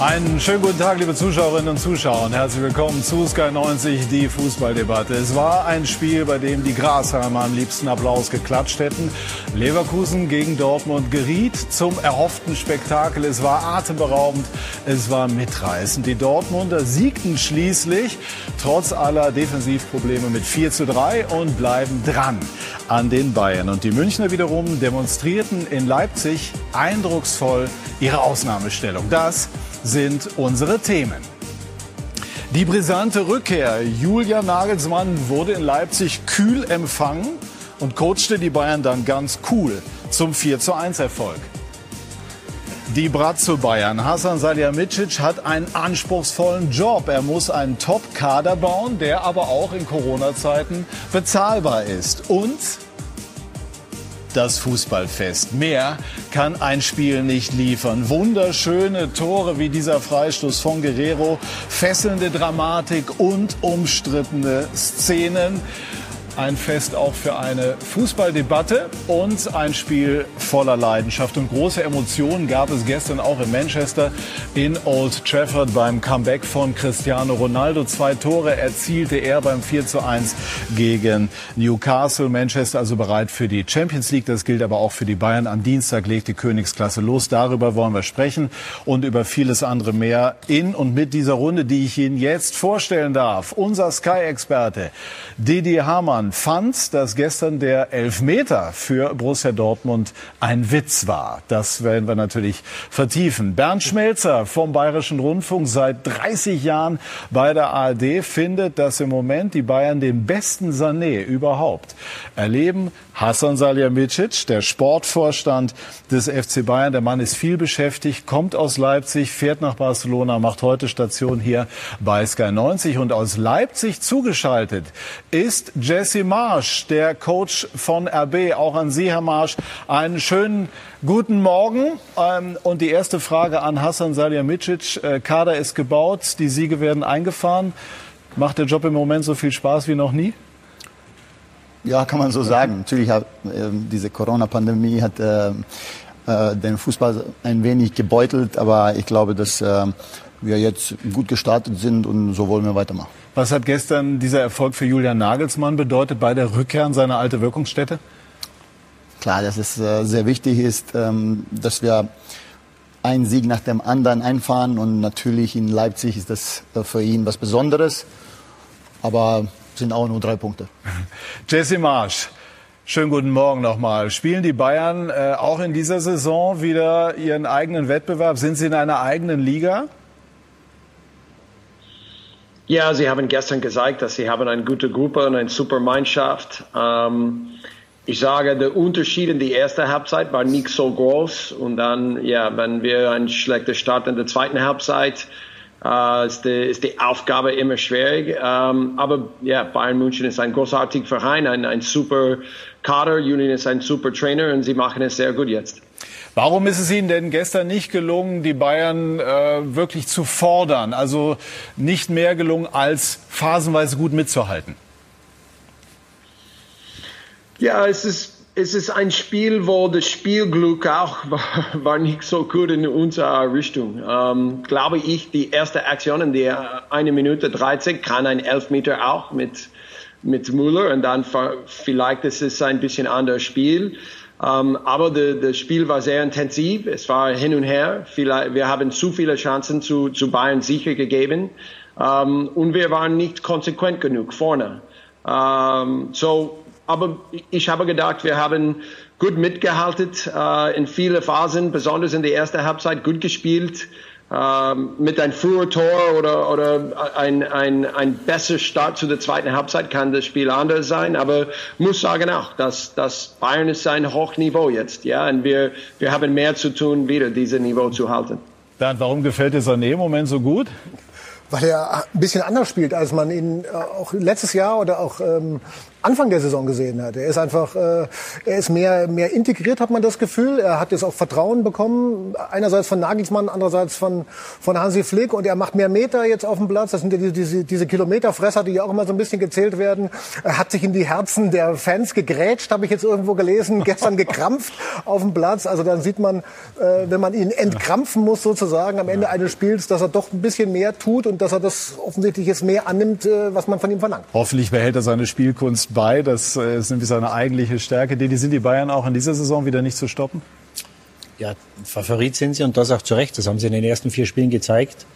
Einen schönen guten Tag, liebe Zuschauerinnen und Zuschauer. Und herzlich willkommen zu Sky 90, die Fußballdebatte. Es war ein Spiel, bei dem die Grasheimer am liebsten Applaus geklatscht hätten. Leverkusen gegen Dortmund geriet zum erhofften Spektakel. Es war atemberaubend, es war mitreißend. Die Dortmunder siegten schließlich trotz aller Defensivprobleme mit 4 zu 3 und bleiben dran an den Bayern. Und die Münchner wiederum demonstrierten in Leipzig eindrucksvoll ihre Ausnahmestellung. Das sind unsere Themen. Die brisante Rückkehr. Julia Nagelsmann wurde in Leipzig kühl empfangen und coachte die Bayern dann ganz cool zum 4 zu 1 Erfolg. Die Bratzo Bayern. Hasan Salihamidzic hat einen anspruchsvollen Job. Er muss einen Top-Kader bauen, der aber auch in Corona-Zeiten bezahlbar ist. Und das Fußballfest. Mehr kann ein Spiel nicht liefern. Wunderschöne Tore wie dieser Freistoß von Guerrero, fesselnde Dramatik und umstrittene Szenen ein Fest auch für eine Fußballdebatte und ein Spiel voller Leidenschaft. Und große Emotionen gab es gestern auch in Manchester in Old Trafford beim Comeback von Cristiano Ronaldo. Zwei Tore erzielte er beim 4 zu 1 gegen Newcastle. Manchester also bereit für die Champions League. Das gilt aber auch für die Bayern. Am Dienstag legt die Königsklasse los. Darüber wollen wir sprechen und über vieles andere mehr in und mit dieser Runde, die ich Ihnen jetzt vorstellen darf. Unser Sky-Experte Didi Hamann fand, dass gestern der Elfmeter für Borussia Dortmund ein Witz war. Das werden wir natürlich vertiefen. Bernd Schmelzer vom Bayerischen Rundfunk seit 30 Jahren bei der ARD findet, dass im Moment die Bayern den besten Sané überhaupt erleben. Hassan Salihamidzic, der Sportvorstand des FC Bayern. Der Mann ist viel beschäftigt, kommt aus Leipzig, fährt nach Barcelona, macht heute Station hier bei Sky 90 und aus Leipzig zugeschaltet ist Jesse Marsch, der Coach von RB. Auch an Sie, Herr Marsch, einen schönen guten Morgen. Ähm, und die erste Frage an Hassan Salihamidzic. Äh, Kader ist gebaut, die Siege werden eingefahren. Macht der Job im Moment so viel Spaß wie noch nie? Ja, kann man so sagen. Natürlich hat äh, diese Corona-Pandemie hat äh, äh, den Fußball ein wenig gebeutelt, aber ich glaube, dass äh, wir jetzt gut gestartet sind und so wollen wir weitermachen. Was hat gestern dieser Erfolg für Julian Nagelsmann bedeutet bei der Rückkehr in seine alte Wirkungsstätte? Klar, dass es äh, sehr wichtig ist, ähm, dass wir einen Sieg nach dem anderen einfahren und natürlich in Leipzig ist das äh, für ihn was Besonderes. Aber sind auch nur drei Punkte. Jesse Marsch. Schönen guten Morgen nochmal. Spielen die Bayern äh, auch in dieser Saison wieder ihren eigenen Wettbewerb? Sind sie in einer eigenen Liga? Ja, sie haben gestern gesagt, dass sie haben eine gute Gruppe und eine super Mannschaft. Ähm, ich sage, der Unterschied in die erste Halbzeit war nicht so groß. Und dann, ja, wenn wir einen schlechten Start in der zweiten Halbzeit äh, ist, die, ist die Aufgabe immer schwierig. Ähm, aber ja, Bayern München ist ein großartiger Verein, ein, ein super Kader. Julian ist ein super Trainer und sie machen es sehr gut jetzt. Warum ist es Ihnen denn gestern nicht gelungen, die Bayern äh, wirklich zu fordern? Also nicht mehr gelungen, als phasenweise gut mitzuhalten? Ja, es ist es ist ein Spiel, wo das Spielglück auch war, war nicht so gut in unserer Richtung. Ähm, glaube ich, die erste Aktion in der eine Minute 30 kann ein Elfmeter auch mit, mit Müller und dann vielleicht ist es ein bisschen anderes Spiel. Ähm, aber das Spiel war sehr intensiv. Es war hin und her. Vielleicht, wir haben zu viele Chancen zu, zu Bayern sicher gegeben. Ähm, und wir waren nicht konsequent genug vorne. Ähm, so, aber ich habe gedacht, wir haben gut mitgehalten äh, in viele Phasen, besonders in der ersten Halbzeit gut gespielt. Äh, mit einem frühen Tor oder, oder ein, ein, ein besserer Start zu der zweiten Halbzeit kann das Spiel anders sein. Aber muss sagen auch, dass, dass Bayern ist ein Hochniveau jetzt. Ja, und wir, wir haben mehr zu tun, wieder dieses Niveau zu halten. Bernd, warum gefällt dir Sané im Moment so gut? weil er ein bisschen anders spielt, als man ihn äh, auch letztes Jahr oder auch ähm, Anfang der Saison gesehen hat. Er ist einfach, äh, er ist mehr, mehr integriert, hat man das Gefühl. Er hat jetzt auch Vertrauen bekommen, einerseits von Nagelsmann, andererseits von, von Hansi Flick und er macht mehr Meter jetzt auf dem Platz. Das sind ja diese, diese, diese Kilometerfresser, die ja auch immer so ein bisschen gezählt werden. Er hat sich in die Herzen der Fans gegrätscht, habe ich jetzt irgendwo gelesen, gestern gekrampft auf dem Platz. Also dann sieht man, äh, wenn man ihn entkrampfen muss sozusagen am Ende eines Spiels, dass er doch ein bisschen mehr tut und dass er das offensichtlich jetzt mehr annimmt, äh, was man von ihm verlangt. Hoffentlich behält er seine Spielkunst bei. Das ist nämlich seine eigentliche Stärke. Die sind die Bayern auch in dieser Saison wieder nicht zu stoppen? Ja, Favorit sind sie und das auch zu Recht. Das haben sie in den ersten vier Spielen gezeigt.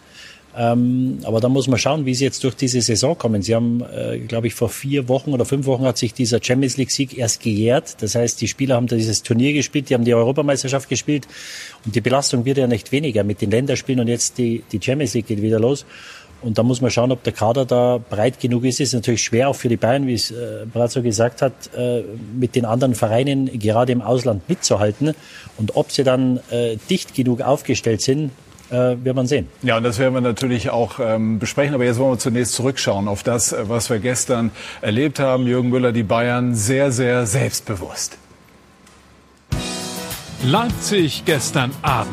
Ähm, aber da muss man schauen, wie sie jetzt durch diese Saison kommen. Sie haben, äh, glaube ich, vor vier Wochen oder fünf Wochen hat sich dieser Champions League Sieg erst gejährt. Das heißt, die Spieler haben da dieses Turnier gespielt, die haben die Europameisterschaft gespielt und die Belastung wird ja nicht weniger mit den Länderspielen und jetzt die, die Champions League geht wieder los. Und da muss man schauen, ob der Kader da breit genug ist. Es ist natürlich schwer auch für die Bayern, wie es äh, Brazzo gesagt hat, äh, mit den anderen Vereinen gerade im Ausland mitzuhalten. Und ob sie dann äh, dicht genug aufgestellt sind, äh, wird man sehen. Ja, und das werden wir natürlich auch ähm, besprechen. Aber jetzt wollen wir zunächst zurückschauen auf das, was wir gestern erlebt haben. Jürgen Müller, die Bayern sehr, sehr selbstbewusst. Leipzig gestern Abend.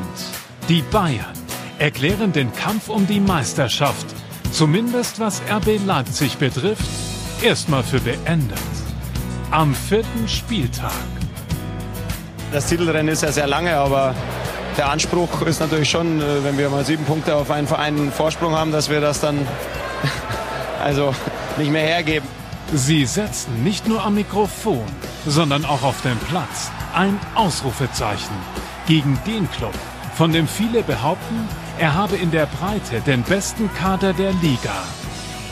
Die Bayern erklären den Kampf um die Meisterschaft zumindest was RB Leipzig betrifft, erstmal für beendet. Am vierten Spieltag. Das Titelrennen ist ja sehr lange, aber der Anspruch ist natürlich schon, äh, wenn wir mal sieben Punkte auf einen Verein Vorsprung haben, dass wir das dann also nicht mehr hergeben. Sie setzen nicht nur am Mikrofon, sondern auch auf dem Platz ein Ausrufezeichen gegen den Club, von dem viele behaupten, er habe in der Breite den besten Kader der Liga.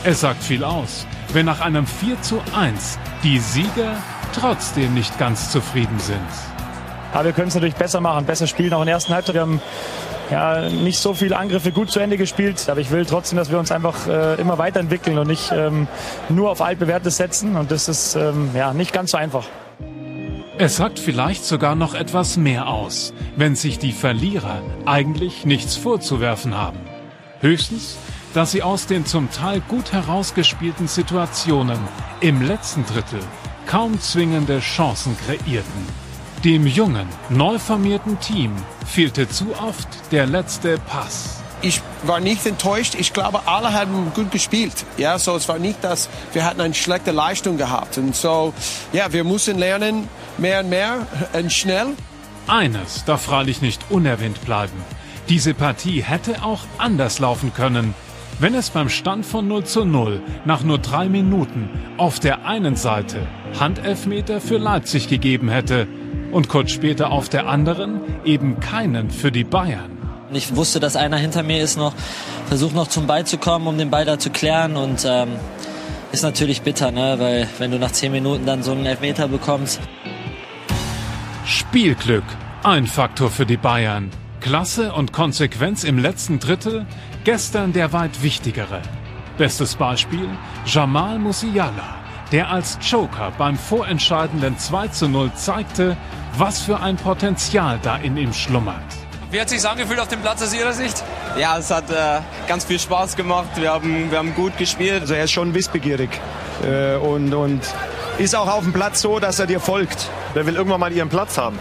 Es sagt viel aus, wenn nach einem 4 zu 1 die Sieger trotzdem nicht ganz zufrieden sind. Aber wir können es natürlich besser machen, besser spielen, auch in der ersten Halbzeit. Wir haben ja, nicht so viele Angriffe gut zu Ende gespielt, aber ich will trotzdem, dass wir uns einfach äh, immer weiterentwickeln und nicht ähm, nur auf altbewährtes setzen und das ist ähm, ja nicht ganz so einfach. Es sagt vielleicht sogar noch etwas mehr aus, wenn sich die Verlierer eigentlich nichts vorzuwerfen haben. Höchstens, dass sie aus den zum Teil gut herausgespielten Situationen im letzten Drittel kaum zwingende Chancen kreierten. Dem jungen, neu formierten Team fehlte zu oft der letzte Pass ich war nicht enttäuscht. Ich glaube, alle haben gut gespielt. Ja, so es war nicht, dass wir hatten eine schlechte Leistung gehabt. Und so, ja, wir müssen lernen, mehr und mehr und schnell. Eines darf freilich nicht unerwähnt bleiben. Diese Partie hätte auch anders laufen können, wenn es beim Stand von 0 zu 0 nach nur drei Minuten auf der einen Seite Handelfmeter für Leipzig gegeben hätte und kurz später auf der anderen eben keinen für die Bayern. Ich wusste, dass einer hinter mir ist noch, versucht noch zum Ball zu kommen, um den Ball da zu klären und ähm, ist natürlich bitter, ne? weil wenn du nach zehn Minuten dann so einen Elfmeter bekommst. Spielglück, ein Faktor für die Bayern. Klasse und Konsequenz im letzten Drittel, gestern der weit wichtigere. Bestes Beispiel, Jamal Musiala, der als Joker beim vorentscheidenden 2 zu 0 zeigte, was für ein Potenzial da in ihm schlummert. Wie hat es sich angefühlt auf dem Platz aus Ihrer Sicht? Ja, es hat äh, ganz viel Spaß gemacht. Wir haben, wir haben gut gespielt. Also er ist schon wissbegierig äh, und, und ist auch auf dem Platz so, dass er dir folgt. Der will irgendwann mal ihren Platz haben.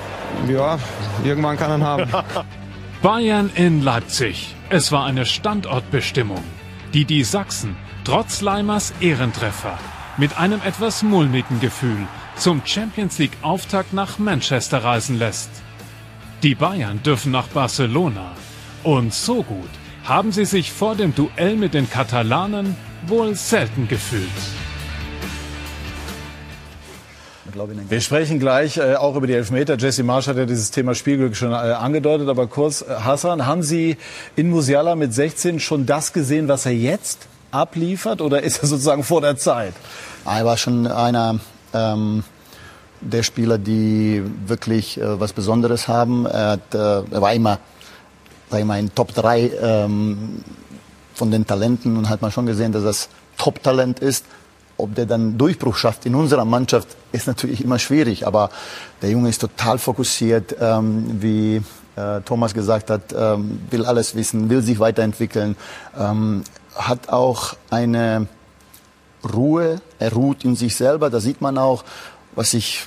Ja, irgendwann kann er ihn haben. Bayern in Leipzig. Es war eine Standortbestimmung, die die Sachsen trotz Leimers Ehrentreffer mit einem etwas mulmigen Gefühl zum Champions League Auftakt nach Manchester reisen lässt. Die Bayern dürfen nach Barcelona. Und so gut haben sie sich vor dem Duell mit den Katalanen wohl selten gefühlt. Wir sprechen gleich äh, auch über die Elfmeter. Jesse Marsch hat ja dieses Thema Spielglück schon äh, angedeutet. Aber kurz, äh, Hassan, haben Sie in Musiala mit 16 schon das gesehen, was er jetzt abliefert? Oder ist er sozusagen vor der Zeit? Er war schon einer... Ähm der Spieler, die wirklich äh, was Besonderes haben. Er, hat, äh, er war immer, war immer in Top 3 ähm, von den Talenten und hat man schon gesehen, dass das Top-Talent ist. Ob der dann Durchbruch schafft in unserer Mannschaft, ist natürlich immer schwierig. Aber der Junge ist total fokussiert, ähm, wie äh, Thomas gesagt hat, ähm, will alles wissen, will sich weiterentwickeln, ähm, hat auch eine Ruhe, er ruht in sich selber. Da sieht man auch, was ich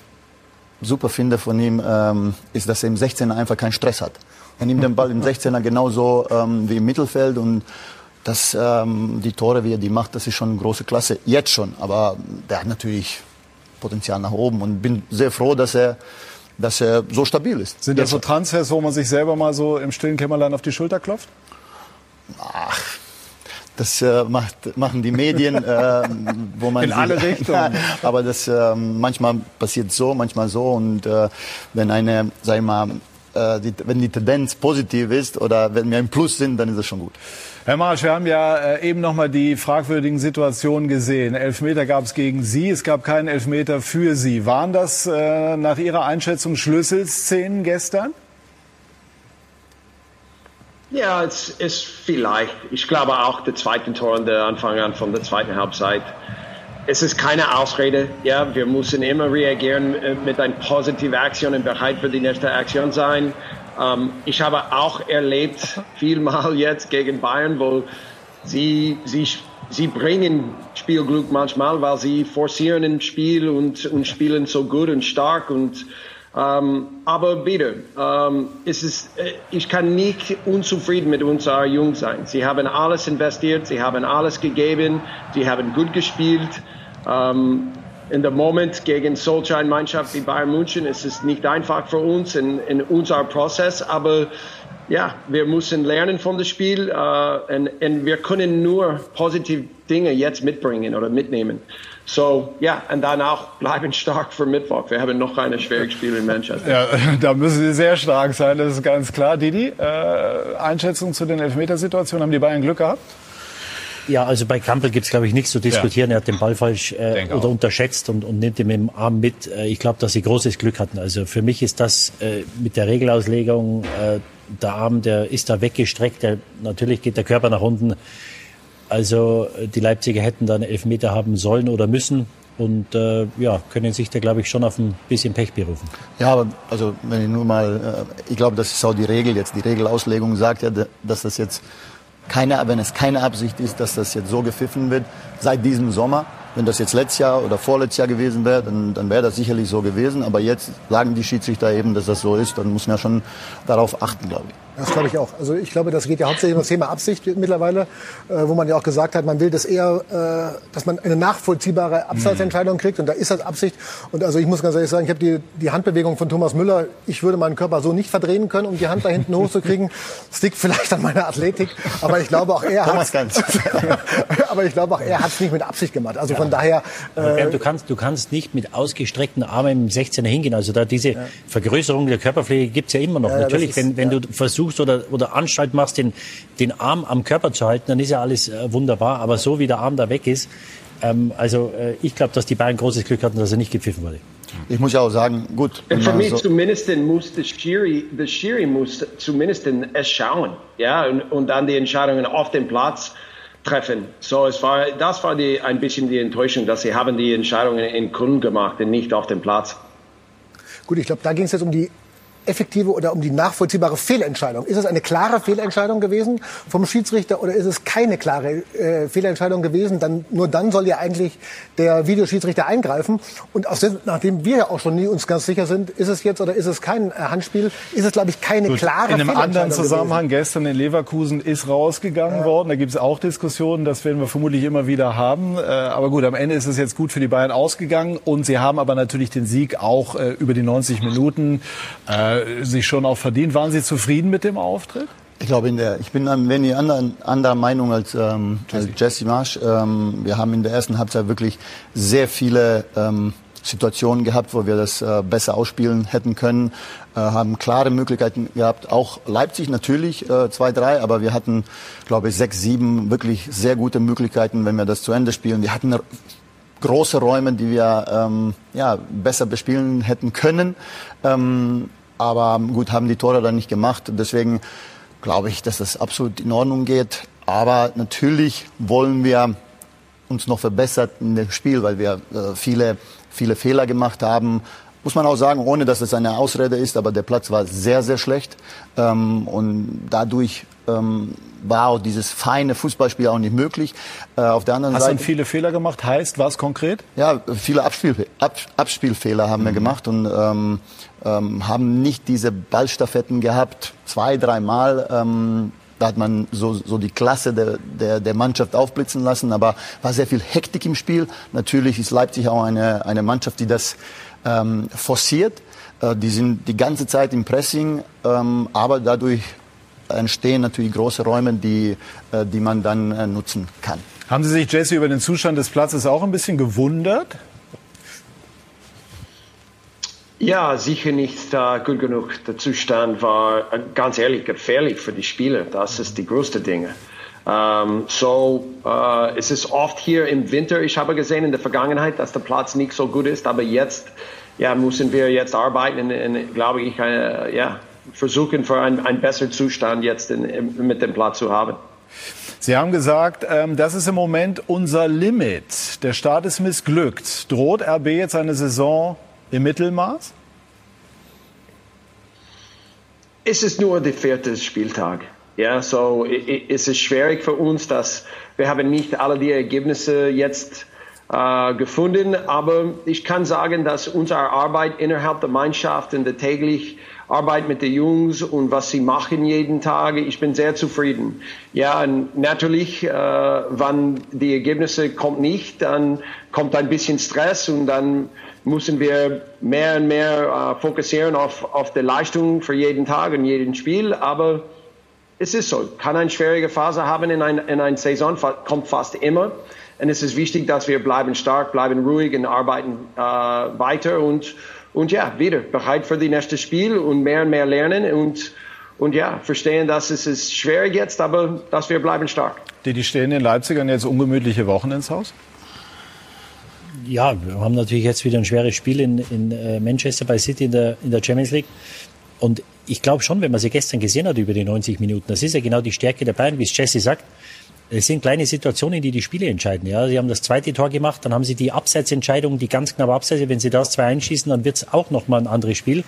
super finde von ihm, ähm, ist, dass er im 16er einfach keinen Stress hat. Er nimmt den Ball im 16er genauso ähm, wie im Mittelfeld und das, ähm, die Tore, wie er die macht, das ist schon eine große Klasse. Jetzt schon, aber der hat natürlich Potenzial nach oben und bin sehr froh, dass er dass er so stabil ist. Sind das so Transfers, wo man sich selber mal so im stillen Kämmerlein auf die Schulter klopft? Ach, das äh, macht, machen die Medien, äh, wo man in sie, alle Richtungen. aber das äh, manchmal passiert so, manchmal so und äh, wenn eine, sag ich mal, äh, die, wenn die Tendenz positiv ist oder wenn wir im Plus sind, dann ist es schon gut. Herr Marsch, wir haben ja äh, eben noch mal die fragwürdigen Situationen gesehen. Elfmeter gab es gegen Sie, es gab keinen Elfmeter für Sie. Waren das äh, nach Ihrer Einschätzung Schlüsselszenen gestern? Ja, es ist vielleicht. Ich glaube auch der zweite Tor an der Anfang an von der zweiten Halbzeit. Es ist keine Ausrede. Ja, wir müssen immer reagieren äh, mit einer positiven Aktion und bereit für die nächste Aktion sein. Ähm, ich habe auch erlebt, vielmal jetzt gegen Bayern, wo sie, sie, sie bringen Spielglück manchmal, weil sie forcieren im Spiel und, und spielen so gut und stark und ähm, aber bitte, ähm, es ist, äh, ich kann nicht unzufrieden mit unserer Jungs sein. Sie haben alles investiert, sie haben alles gegeben, sie haben gut gespielt. Ähm, in dem Moment gegen solch eine Mannschaft wie Bayern München ist es nicht einfach für uns in, in unserem Prozess, aber ja, wir müssen lernen von dem Spiel äh, und, und wir können nur positive Dinge jetzt mitbringen oder mitnehmen. So, ja, und dann auch bleiben stark für Mittwoch. Wir haben noch ein schwieriges Spiel in Manchester. Ja, da müssen Sie sehr stark sein, das ist ganz klar. Didi, äh, Einschätzung zu den Elfmetersituationen, haben die Bayern Glück gehabt? Ja, also bei Kampel gibt's glaube ich, nichts zu diskutieren. Ja. Er hat den Ball falsch äh, oder unterschätzt und, und nimmt ihn mit dem Arm mit. Äh, ich glaube, dass sie großes Glück hatten. Also für mich ist das äh, mit der Regelauslegung, äh, der Arm, der ist da weggestreckt. Der, natürlich geht der Körper nach unten. Also äh, die Leipziger hätten dann Elfmeter haben sollen oder müssen und äh, ja, können sich da, glaube ich, schon auf ein bisschen Pech berufen. Ja, aber also wenn ich nur mal, äh, ich glaube, das ist auch die Regel jetzt. Die Regelauslegung sagt ja, dass das jetzt keine, wenn es keine Absicht ist, dass das jetzt so gepfiffen wird seit diesem Sommer. Wenn das jetzt letztes Jahr oder vorletztes Jahr gewesen wäre, dann, dann wäre das sicherlich so gewesen. Aber jetzt sagen die Schiedsrichter eben, dass das so ist. Dann muss man ja schon darauf achten, glaube ich. Das glaube ich auch. Also ich glaube, das geht ja hauptsächlich um das Thema Absicht mittlerweile, äh, wo man ja auch gesagt hat, man will das eher, äh, dass man eine nachvollziehbare Abseitsentscheidung kriegt und da ist das Absicht. Und also ich muss ganz ehrlich sagen, ich habe die, die Handbewegung von Thomas Müller, ich würde meinen Körper so nicht verdrehen können, um die Hand da hinten hochzukriegen. Das liegt vielleicht an meiner Athletik, aber ich glaube auch er hat aber ich glaube auch er hat es nicht mit Absicht gemacht. Also ja. von daher. Äh, du kannst du kannst nicht mit ausgestreckten Armen im 16er hingehen. Also da diese ja. Vergrößerung der Körperpflege gibt's ja immer noch. Ja, Natürlich, ist, wenn wenn du versuchst versuchst oder, oder Anstalt machst, den, den Arm am Körper zu halten, dann ist ja alles äh, wunderbar. Aber so wie der Arm da weg ist, ähm, also äh, ich glaube, dass die Bayern großes Glück hatten, dass er nicht gepfiffen wurde. Ich muss ja auch sagen, gut. Für mich so zumindest muss der Schiri, der Schiri muss zumindest es schauen, ja, und, und dann die Entscheidungen auf dem Platz treffen. So, es war, das war die, ein bisschen die Enttäuschung, dass sie haben die Entscheidungen in Köln gemacht und nicht auf dem Platz. Gut, ich glaube, da ging es jetzt um die effektive oder um die nachvollziehbare Fehlentscheidung. Ist es eine klare Fehlentscheidung gewesen vom Schiedsrichter oder ist es keine klare äh, Fehlentscheidung gewesen? Dann, nur dann soll ja eigentlich der Videoschiedsrichter eingreifen. Und aus dem, nachdem wir ja auch schon nie uns ganz sicher sind, ist es jetzt oder ist es kein äh, Handspiel, ist es, glaube ich, keine Gut, klare In einem anderen Zusammenhang gewesen. gestern in Leverkusen ist rausgegangen ja. worden. Da gibt es auch Diskussionen, das werden wir vermutlich immer wieder haben. Äh, aber gut, am Ende ist es jetzt gut für die Bayern ausgegangen. Und sie haben aber natürlich den Sieg auch äh, über die 90 Minuten äh, äh, sich schon auch verdient. Waren Sie zufrieden mit dem Auftritt? Ich glaube, in der, ich bin ein wenig anderer, anderer Meinung als, ähm, Jesse. als Jesse Marsch. Ähm, wir haben in der ersten Halbzeit wirklich sehr viele ähm, Situationen gehabt, wo wir das äh, besser ausspielen hätten können, äh, haben klare Möglichkeiten gehabt. Auch Leipzig natürlich äh, zwei, drei, aber wir hatten, glaube ich, sechs, sieben wirklich sehr gute Möglichkeiten, wenn wir das zu Ende spielen. Wir hatten große Räume, die wir ähm, ja, besser bespielen hätten können. Ähm, aber gut, haben die Tore dann nicht gemacht. Deswegen glaube ich, dass das absolut in Ordnung geht. Aber natürlich wollen wir uns noch verbessern in dem Spiel, weil wir äh, viele, viele Fehler gemacht haben. muss man auch sagen, ohne dass es eine Ausrede ist, aber der Platz war sehr, sehr schlecht. Ähm, und dadurch ähm, war dieses feine Fußballspiel auch nicht möglich. Äh, auf der anderen Hast Seite. Du viele Fehler gemacht? Heißt was konkret? Ja, viele Abspiel, Ab, Abspielfehler haben mhm. wir gemacht und ähm, ähm, haben nicht diese Ballstaffetten gehabt. Zwei, dreimal. Ähm, da hat man so, so die Klasse der, der, der Mannschaft aufblitzen lassen, aber war sehr viel Hektik im Spiel. Natürlich ist Leipzig auch eine, eine Mannschaft, die das ähm, forciert. Äh, die sind die ganze Zeit im Pressing, ähm, aber dadurch entstehen natürlich große Räume, die, äh, die man dann äh, nutzen kann. Haben Sie sich, Jesse, über den Zustand des Platzes auch ein bisschen gewundert? Ja, sicher nicht äh, gut genug. Der Zustand war äh, ganz ehrlich gefährlich für die Spieler. Das ist die größte Dinge. Um, so uh, es ist oft hier im Winter. Ich habe gesehen in der Vergangenheit, dass der Platz nicht so gut ist, aber jetzt ja, müssen wir jetzt arbeiten und, glaube ich, eine, ja, versuchen für einen, einen besseren Zustand jetzt in, in, mit dem Platz zu haben. Sie haben gesagt, ähm, das ist im Moment unser Limit. Der Start ist missglückt. Droht RB jetzt eine Saison im Mittelmaß? Es ist nur der vierte Spieltag. Ja, so es ist schwierig für uns, dass wir haben nicht alle die Ergebnisse jetzt äh, gefunden, aber ich kann sagen, dass unsere Arbeit innerhalb der Mannschaft und der täglich Arbeit mit den Jungs und was sie machen jeden Tag. Ich bin sehr zufrieden. Ja, natürlich, äh, wenn die Ergebnisse kommen nicht, dann kommt ein bisschen Stress und dann müssen wir mehr und mehr äh, fokussieren auf, auf die Leistung für jeden Tag und jeden Spiel. Aber es ist so. Kann eine schwierige Phase haben in, ein, in einer Saison, kommt fast immer. Und es ist wichtig, dass wir bleiben stark, bleiben ruhig und arbeiten äh, weiter und und ja, wieder bereit für das nächste Spiel und mehr und mehr lernen und, und ja, verstehen, dass es ist schwer jetzt, aber dass wir bleiben stark. Die, die stehen den Leipzigern jetzt ungemütliche Wochen ins Haus? Ja, wir haben natürlich jetzt wieder ein schweres Spiel in, in äh, Manchester bei City in der, in der Champions League. Und ich glaube schon, wenn man sie gestern gesehen hat über die 90 Minuten, das ist ja genau die Stärke der Bayern, wie es Jesse sagt. Es sind kleine Situationen, die die Spiele entscheiden. Ja, sie haben das zweite Tor gemacht, dann haben sie die Abseitsentscheidung, die ganz knapp Abseits. Wenn sie das zwei einschießen, dann wird es auch noch mal ein anderes Spiel.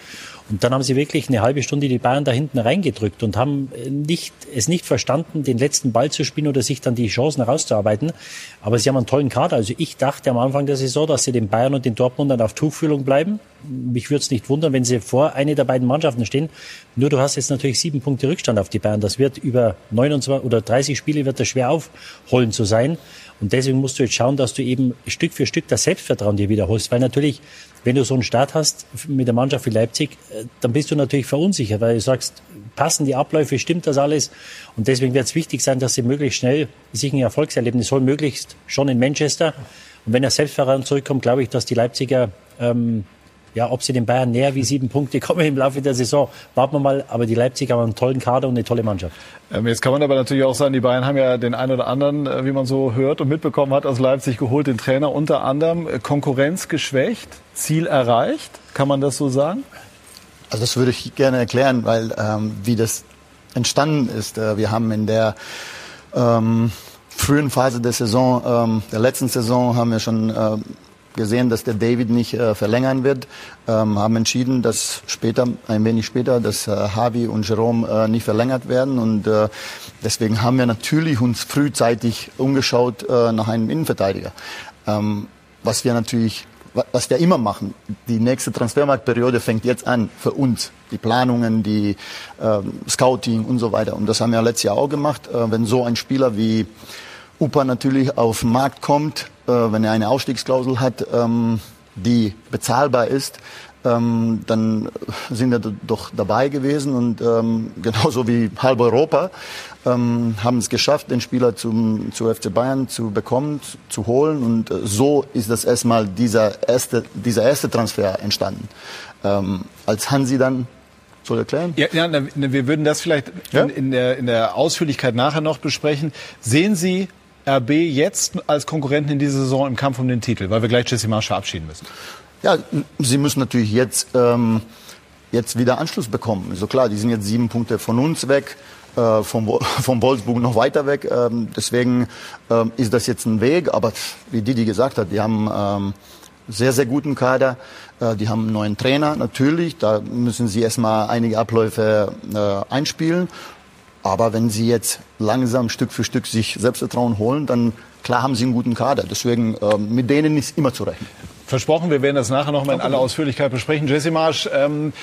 Und dann haben sie wirklich eine halbe Stunde die Bayern da hinten reingedrückt und haben nicht, es nicht verstanden, den letzten Ball zu spielen oder sich dann die Chancen rauszuarbeiten. Aber sie haben einen tollen Kader. Also ich dachte am Anfang der Saison, dass sie den Bayern und den Dortmundern auf Tuchfühlung bleiben. Mich würde es nicht wundern, wenn sie vor eine der beiden Mannschaften stehen. Nur du hast jetzt natürlich sieben Punkte Rückstand auf die Bayern. Das wird über 29 oder 30 Spiele wird das schwer aufholen zu sein. Und deswegen musst du jetzt schauen, dass du eben Stück für Stück das Selbstvertrauen dir wiederholst. Weil natürlich wenn du so einen Start hast mit der Mannschaft wie Leipzig, äh, dann bist du natürlich verunsichert, weil du sagst, passen die Abläufe, stimmt das alles? Und deswegen wird es wichtig sein, dass sie möglichst schnell sich ein Erfolgserlebnis holen, möglichst schon in Manchester. Und wenn er Selbstvertrauen zurückkommt, glaube ich, dass die Leipziger ähm, ja, ob sie den Bayern näher wie sieben Punkte kommen im Laufe der Saison, warten wir mal. Aber die Leipziger haben einen tollen Kader und eine tolle Mannschaft. Ähm, jetzt kann man aber natürlich auch sagen, die Bayern haben ja den einen oder anderen, äh, wie man so hört und mitbekommen hat, aus Leipzig geholt, den Trainer unter anderem. Äh, Konkurrenz geschwächt, Ziel erreicht. Kann man das so sagen? Also das würde ich gerne erklären, weil ähm, wie das entstanden ist. Äh, wir haben in der ähm, frühen Phase der Saison, ähm, der letzten Saison, haben wir schon äh, gesehen, dass der David nicht äh, verlängern wird, ähm, haben entschieden, dass später, ein wenig später, dass äh, Javi und Jerome äh, nicht verlängert werden und äh, deswegen haben wir natürlich uns frühzeitig umgeschaut äh, nach einem Innenverteidiger. Ähm, was wir natürlich was wir immer machen. Die nächste Transfermarktperiode fängt jetzt an für uns. Die Planungen, die ähm, Scouting und so weiter. Und das haben wir letztes Jahr auch gemacht. Äh, wenn so ein Spieler wie Upa natürlich auf den Markt kommt, wenn er eine Ausstiegsklausel hat, ähm, die bezahlbar ist, ähm, dann sind wir doch dabei gewesen und ähm, genauso wie halb Europa ähm, haben es geschafft, den Spieler zum, zu FC Bayern zu bekommen, zu, zu holen und äh, so ist das erstmal dieser erste, dieser erste Transfer entstanden. Ähm, als Hansi dann soll erklären? Ja, ja wir würden das vielleicht ja? in, in, der, in der Ausführlichkeit nachher noch besprechen. Sehen Sie RB jetzt als Konkurrenten in dieser Saison im Kampf um den Titel, weil wir gleich Jesse Marsch verabschieden müssen? Ja, sie müssen natürlich jetzt, ähm, jetzt wieder Anschluss bekommen. So klar, die sind jetzt sieben Punkte von uns weg, äh, vom, vom Wolfsburg noch weiter weg. Ähm, deswegen ähm, ist das jetzt ein Weg. Aber wie Didi gesagt hat, die haben ähm, sehr, sehr guten Kader. Äh, die haben einen neuen Trainer, natürlich. Da müssen sie erstmal einige Abläufe äh, einspielen. Aber wenn sie jetzt langsam Stück für Stück sich Selbstvertrauen holen, dann klar haben sie einen guten Kader. Deswegen äh, mit denen ist immer zu rechnen. Versprochen, wir werden das nachher noch mal in aller Ausführlichkeit besprechen. Jesse Marsch, ähm,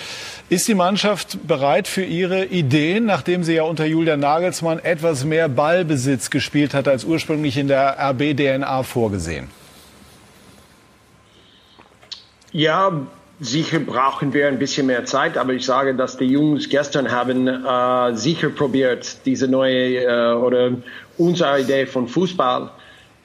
ist die Mannschaft bereit für ihre Ideen, nachdem sie ja unter Julian Nagelsmann etwas mehr Ballbesitz gespielt hat als ursprünglich in der RB-DNA vorgesehen? Ja, sicher brauchen wir ein bisschen mehr Zeit, aber ich sage, dass die Jungs gestern haben äh, sicher probiert, diese neue äh, oder unsere Idee von Fußball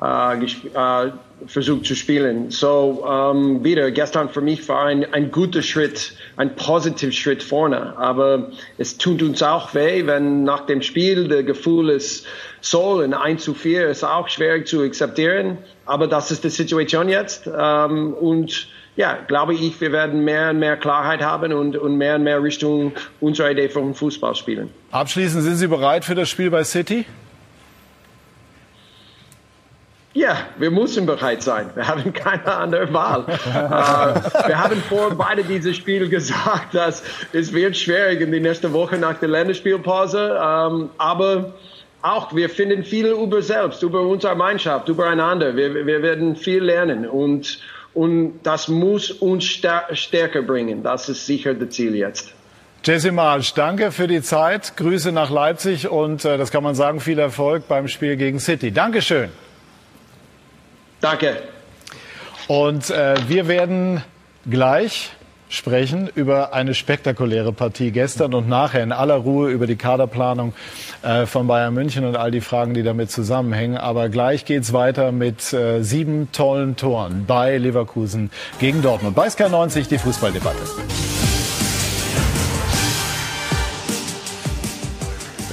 äh, äh, versucht zu spielen. So ähm, wieder gestern für mich war ein, ein guter Schritt, ein positiver Schritt vorne. Aber es tut uns auch weh, wenn nach dem Spiel der Gefühl ist, soll in 1 zu 4 ist auch schwer zu akzeptieren. Aber das ist die Situation jetzt. Ähm, und ja, glaube ich, wir werden mehr und mehr Klarheit haben und, und mehr und mehr Richtung unserer Idee vom Fußball spielen. Abschließend, sind Sie bereit für das Spiel bei City? Ja, wir müssen bereit sein. Wir haben keine andere Wahl. äh, wir haben vor beide diese Spiele gesagt, dass es wird schwierig in die nächste Woche nach der Länderspielpause. Ähm, aber auch wir finden viel über selbst, über unsere Mannschaft, übereinander. Wir, wir werden viel lernen und und das muss uns stärker bringen. Das ist sicher das Ziel jetzt. Jesse Marsch, danke für die Zeit. Grüße nach Leipzig und äh, das kann man sagen, viel Erfolg beim Spiel gegen City. Dankeschön. Danke. Und äh, wir werden gleich sprechen über eine spektakuläre Partie gestern und nachher in aller Ruhe über die Kaderplanung äh, von Bayern München und all die Fragen, die damit zusammenhängen. Aber gleich geht's weiter mit äh, sieben tollen Toren bei Leverkusen gegen Dortmund. Bei SK90 die Fußballdebatte.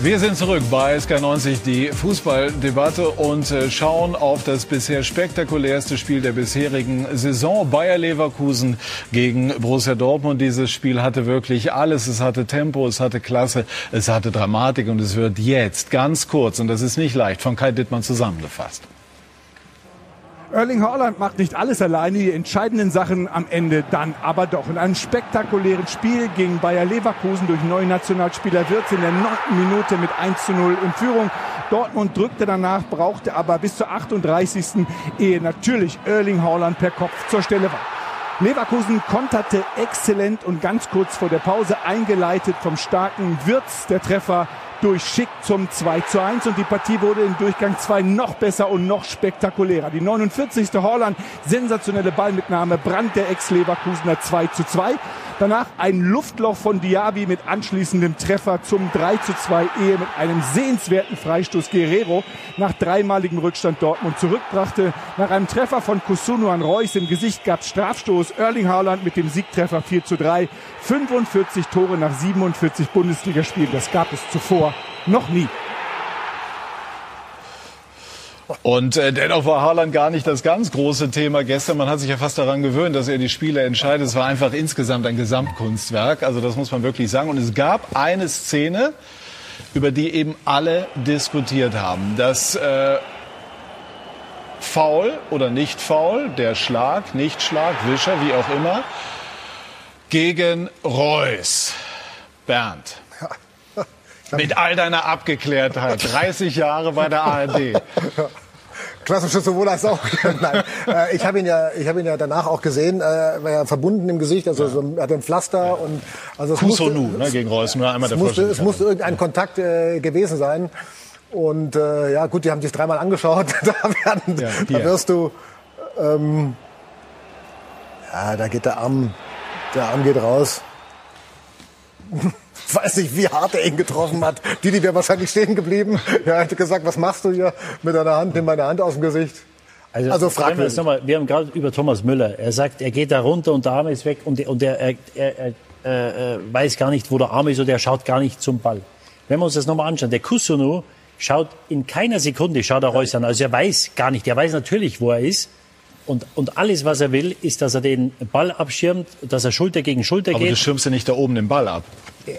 Wir sind zurück bei SK90, die Fußballdebatte und äh, schauen auf das bisher spektakulärste Spiel der bisherigen Saison. Bayer Leverkusen gegen Borussia Dortmund. Dieses Spiel hatte wirklich alles. Es hatte Tempo, es hatte Klasse, es hatte Dramatik und es wird jetzt ganz kurz, und das ist nicht leicht, von Kai Dittmann zusammengefasst. Erling Haaland macht nicht alles alleine, die entscheidenden Sachen am Ende dann aber doch. In einem spektakulären Spiel gegen Bayer Leverkusen durch neuen Nationalspieler Wirtz in der neunten Minute mit 1 zu 0 in Führung. Dortmund drückte danach, brauchte aber bis zur 38. ehe natürlich Erling Haaland per Kopf zur Stelle war. Leverkusen konterte exzellent und ganz kurz vor der Pause eingeleitet vom starken Wirtz. Der Treffer durch Schick zum 2 zu 1 und die Partie wurde in Durchgang 2 noch besser und noch spektakulärer. Die 49. Holland, sensationelle Ballmitnahme, Brand der Ex-Leverkusener 2 zu 2. Danach ein Luftloch von Diaby mit anschließendem Treffer zum 3 zu 2 Ehe mit einem sehenswerten Freistoß Guerrero nach dreimaligem Rückstand Dortmund zurückbrachte. Nach einem Treffer von Kusunu an Reus im Gesicht gab Strafstoß Erling Haaland mit dem Siegtreffer 4 zu 3. 45 Tore nach 47 Bundesligaspielen. Das gab es zuvor noch nie. Und äh, dennoch war Haaland gar nicht das ganz große Thema gestern. Man hat sich ja fast daran gewöhnt, dass er die Spiele entscheidet. Es war einfach insgesamt ein Gesamtkunstwerk. Also das muss man wirklich sagen. Und es gab eine Szene, über die eben alle diskutiert haben. Das äh, Foul oder nicht Foul, der Schlag, nicht Schlag, Wischer, wie auch immer, gegen Reus. Bernd. Mit all deiner Abgeklärtheit. 30 Jahre bei der ARD. Klassische sowohl als auch. Nein, äh, ich habe ihn ja, ich habe ihn ja danach auch gesehen, äh, war ja verbunden im Gesicht, also so, er hatte ein Pflaster ja. und also es musste, ne, gegen Reus, nur einmal der es musste, es musste irgendein Kontakt äh, gewesen sein. Und äh, ja, gut, die haben sich dreimal angeschaut. da, werden, ja, da wirst du, ähm, ja, da geht der Arm, der Arm geht raus weiß nicht, wie hart er ihn getroffen hat. Die, die wäre wahrscheinlich stehen geblieben. Er hätte gesagt, was machst du hier mit deiner Hand? Nimm meine Hand aus dem Gesicht. Also, also fragwürdig. Wir, wir haben gerade über Thomas Müller. Er sagt, er geht da runter und der Arm ist weg und, und er, er, er, er, weiß gar nicht, wo der Arm ist und er schaut gar nicht zum Ball. Wenn wir uns das nochmal anschauen, der Kusunu schaut in keiner Sekunde, schaut er Reus an. Also er weiß gar nicht, er weiß natürlich, wo er ist. Und, und alles, was er will, ist, dass er den Ball abschirmt, dass er Schulter gegen Schulter aber geht. Aber du schirmst ja nicht da oben den Ball ab.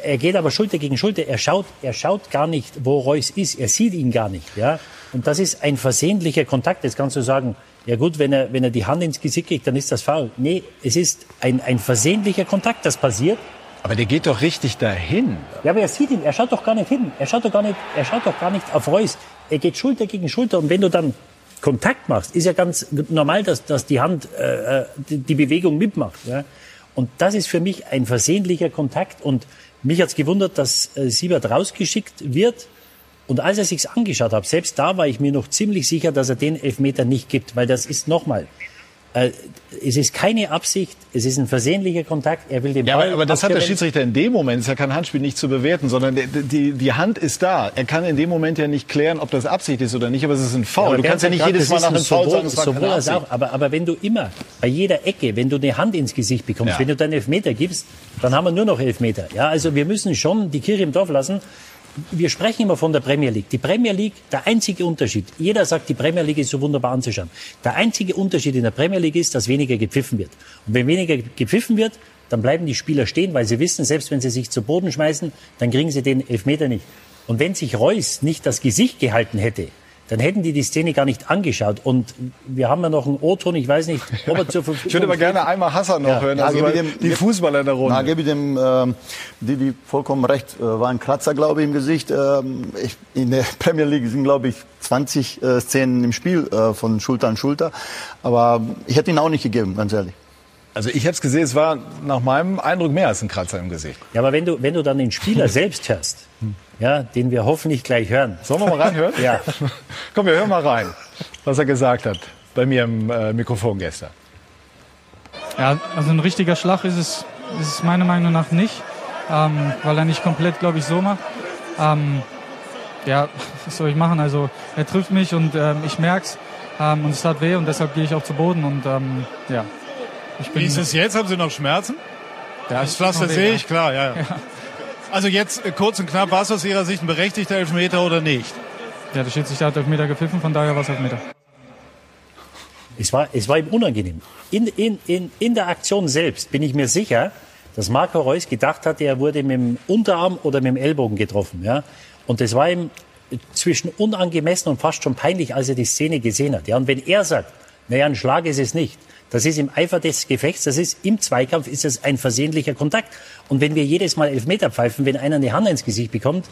Er geht aber Schulter gegen Schulter. Er schaut, er schaut gar nicht, wo Reus ist. Er sieht ihn gar nicht. Ja? Und das ist ein versehentlicher Kontakt. Jetzt kannst du sagen, ja gut, wenn er, wenn er die Hand ins Gesicht kriegt, dann ist das faul. Nee, es ist ein, ein versehentlicher Kontakt, das passiert. Aber der geht doch richtig dahin. Ja, aber er sieht ihn, er schaut doch gar nicht hin. Er schaut doch gar nicht, er schaut doch gar nicht auf Reus. Er geht Schulter gegen Schulter und wenn du dann Kontakt machst, ist ja ganz normal, dass, dass die Hand äh, äh die, die Bewegung mitmacht. Ja? Und das ist für mich ein versehentlicher Kontakt und mich hat's gewundert, dass äh, Siebert rausgeschickt wird. Und als er sich's angeschaut hat, selbst da war ich mir noch ziemlich sicher, dass er den Elfmeter nicht gibt, weil das ist nochmal, es ist keine Absicht, es ist ein versehentlicher Kontakt. Er will den Ja, Ball aber, aber das hat der. Schiedsrichter in dem Moment, ist ja kein Handspiel, nicht zu bewerten, sondern die, die, die Hand ist da. Er kann in dem Moment ja nicht klären, ob das Absicht ist oder nicht, aber es ist ein Foul. aber du kannst ja nicht jedes Mal nach einem ein Foul sagen, es war sowohl als auch. Aber, aber wenn du immer bei jeder Ecke, wenn du eine Hand ins Gesicht bekommst, Ja. wenn du dann Elfmeter gibst, dann haben wir nur noch Elfmeter. Ja, also wir müssen schon die Kirche im Dorf lassen. Wir sprechen immer von der Premier League. Die Premier League, der einzige Unterschied, jeder sagt, die Premier League ist so wunderbar anzuschauen. Der einzige Unterschied in der Premier League ist, dass weniger gepfiffen wird. Und wenn weniger gepfiffen wird, dann bleiben die Spieler stehen, weil sie wissen, selbst wenn sie sich zu Boden schmeißen, dann kriegen sie den Elfmeter nicht. Und wenn sich Reus nicht das Gesicht gehalten hätte, dann hätten die die Szene gar nicht angeschaut. Und wir haben ja noch einen O-Ton, ich weiß nicht, ob er zur Verfügung Ich würde aber gerne einmal Hassan noch Ja. hören, Ja, also ich dem- die Fußballer in der Runde. Na, gebe ich dem ähm, Didi vollkommen recht. Äh, war ein Kratzer, glaube ich, im Gesicht. Ähm, ich, in der Premier League sind, glaube ich, 20 äh, Szenen im Spiel äh, von Schulter an Schulter. Aber ich hätte ihn auch nicht gegeben, ganz ehrlich. Also ich habe es gesehen, es war nach meinem Eindruck mehr als ein Kratzer im Gesicht. Ja, aber wenn du, wenn du dann den Spieler selbst hörst, ja, den wir hoffentlich gleich hören. Sollen wir mal reinhören? Ja. Komm, wir hören mal rein, was er gesagt hat bei mir im äh, Mikrofon gestern. Ja, also ein richtiger Schlag ist es, ist es meiner Meinung nach nicht, ähm, weil er nicht komplett, glaube ich, so macht. Ähm, ja, was soll ich machen? Also er trifft mich und ähm, ich merk's ähm, und es tat weh und deshalb gehe ich auch zu Boden und ähm, ja. Ich bin, Wie ist es jetzt? Haben Sie noch Schmerzen? Ja, das Pflaster sehe ich, klar, ja. ja. Also jetzt äh, kurz und knapp, war es aus Ihrer Sicht ein berechtigter Elfmeter oder nicht? Ja, der Schiedsrichter hat Elfmeter gepfiffen, von daher war es Elfmeter. Es war, es war ihm unangenehm. In, in, in, in der Aktion selbst bin ich mir sicher, dass Marco Reus gedacht hatte, er wurde mit dem Unterarm oder mit dem Ellbogen getroffen. Ja? Und das war ihm zwischen unangemessen und fast schon peinlich, als er die Szene gesehen hat. Ja? Und wenn er sagt, naja, ein Schlag ist es nicht, das ist im Eifer des Gefechts, das ist im Zweikampf, ist es ein versehentlicher Kontakt. Und wenn wir jedes Mal Elfmeter pfeifen, wenn einer eine Hand ins Gesicht bekommt,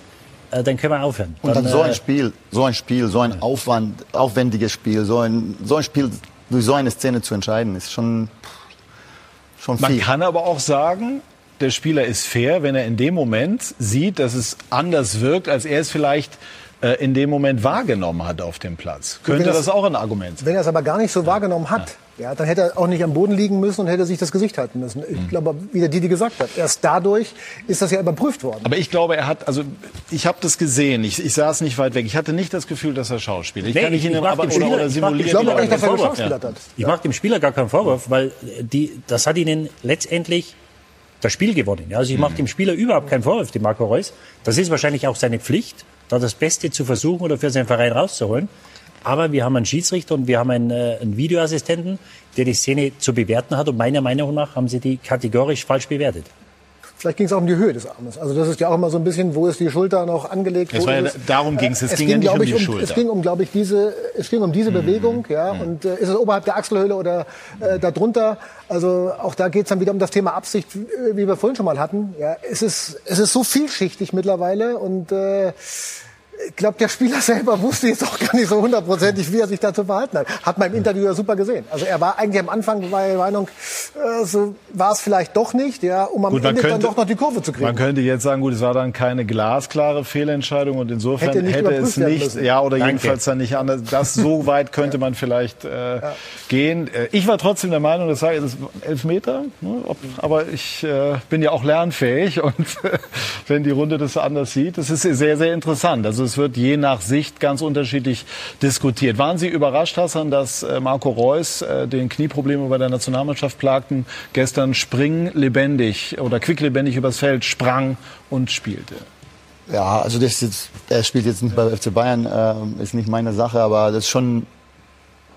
äh, dann können wir aufhören. Und dann so äh, ein Spiel, so ein Spiel, so ein Aufwand, aufwendiges Spiel, so ein, so ein Spiel durch so eine Szene zu entscheiden, ist schon, schon Man viel. kann aber auch sagen, der Spieler ist fair, wenn er in dem Moment sieht, dass es anders wirkt, als er es vielleicht äh, in dem Moment wahrgenommen hat auf dem Platz. Könnte das, das- auch ein Argument sein? Wenn er es aber gar nicht so wahrgenommen hat, ja. dann hätte er auch nicht am Boden liegen müssen und hätte sich das Gesicht halten müssen. Mhm. Ich glaube, wie der Didi gesagt hat, erst dadurch ist das ja überprüft worden. Aber ich glaube, er hat, also ich habe das gesehen. Ich, ich saß nicht weit weg. Ich hatte nicht das Gefühl, dass er Schauspieler. Ich Nee, kann nicht ich- in ich mach aber dem oder, oder ich mach dem simulieren. Spieler wie gar nicht, dass er Vorwurf. geschauspielert hat. Ich mache dem Spieler gar keinen Vorwurf, weil die, das hat ihnen letztendlich das Spiel gewonnen. Ja, Also ich mache dem Spieler überhaupt keinen Vorwurf, dem Marco Reus. Das ist wahrscheinlich auch seine Pflicht, da das Beste zu versuchen oder für seinen Verein rauszuholen. Aber wir haben einen Schiedsrichter und wir haben einen, äh, einen Videoassistenten, der die Szene zu bewerten hat. Und meiner Meinung nach haben sie die kategorisch falsch bewertet. Vielleicht ging es auch um die Höhe des Armes. Also das ist ja auch immer so ein bisschen, wo ist die Schulter noch angelegt? Es war ja- darum ging's. Es ging ja nicht um die Schulter. Mhm. Es ging um, glaube ich, diese, es ging um diese Bewegung, ja. Und äh, ist es oberhalb der Achselhöhle oder äh, darunter? Also auch da geht es dann wieder um das Thema Absicht, wie wie wir vorhin schon mal hatten. Ja, es ist, es ist so vielschichtig mittlerweile und äh, ich glaube, der Spieler selber wusste jetzt auch gar nicht so hundertprozentig, wie er sich dazu verhalten hat. Hat man im Interview ja super gesehen. Also er war eigentlich am Anfang war er der Meinung, äh, so war es vielleicht doch nicht, ja, um am Gut, Ende dann könnte- doch noch die Kurve zu kriegen. Man könnte jetzt sagen, gut, es war dann keine glasklare Fehlentscheidung und insofern Hätte hätte, es nicht, ja, oder Danke. jedenfalls dann nicht anders. Das so weit könnte man vielleicht äh, gehen. Äh, Ich war trotzdem der Meinung, das sei das elf Meter, ne, ob, aber ich äh, bin ja auch lernfähig und wenn die Runde das anders sieht, das ist sehr, sehr interessant. Also es wird je nach Sicht ganz unterschiedlich diskutiert. Waren Sie überrascht, Hassan, dass äh, Marco Reus, äh, den Knieprobleme bei der Nationalmannschaft plagten, gestern springlebendig oder quicklebendig übers Feld sprang und spielte? Ja, also das jetzt, er spielt jetzt nicht bei FC Bayern, ähm, ist nicht meine Sache, aber das ist schon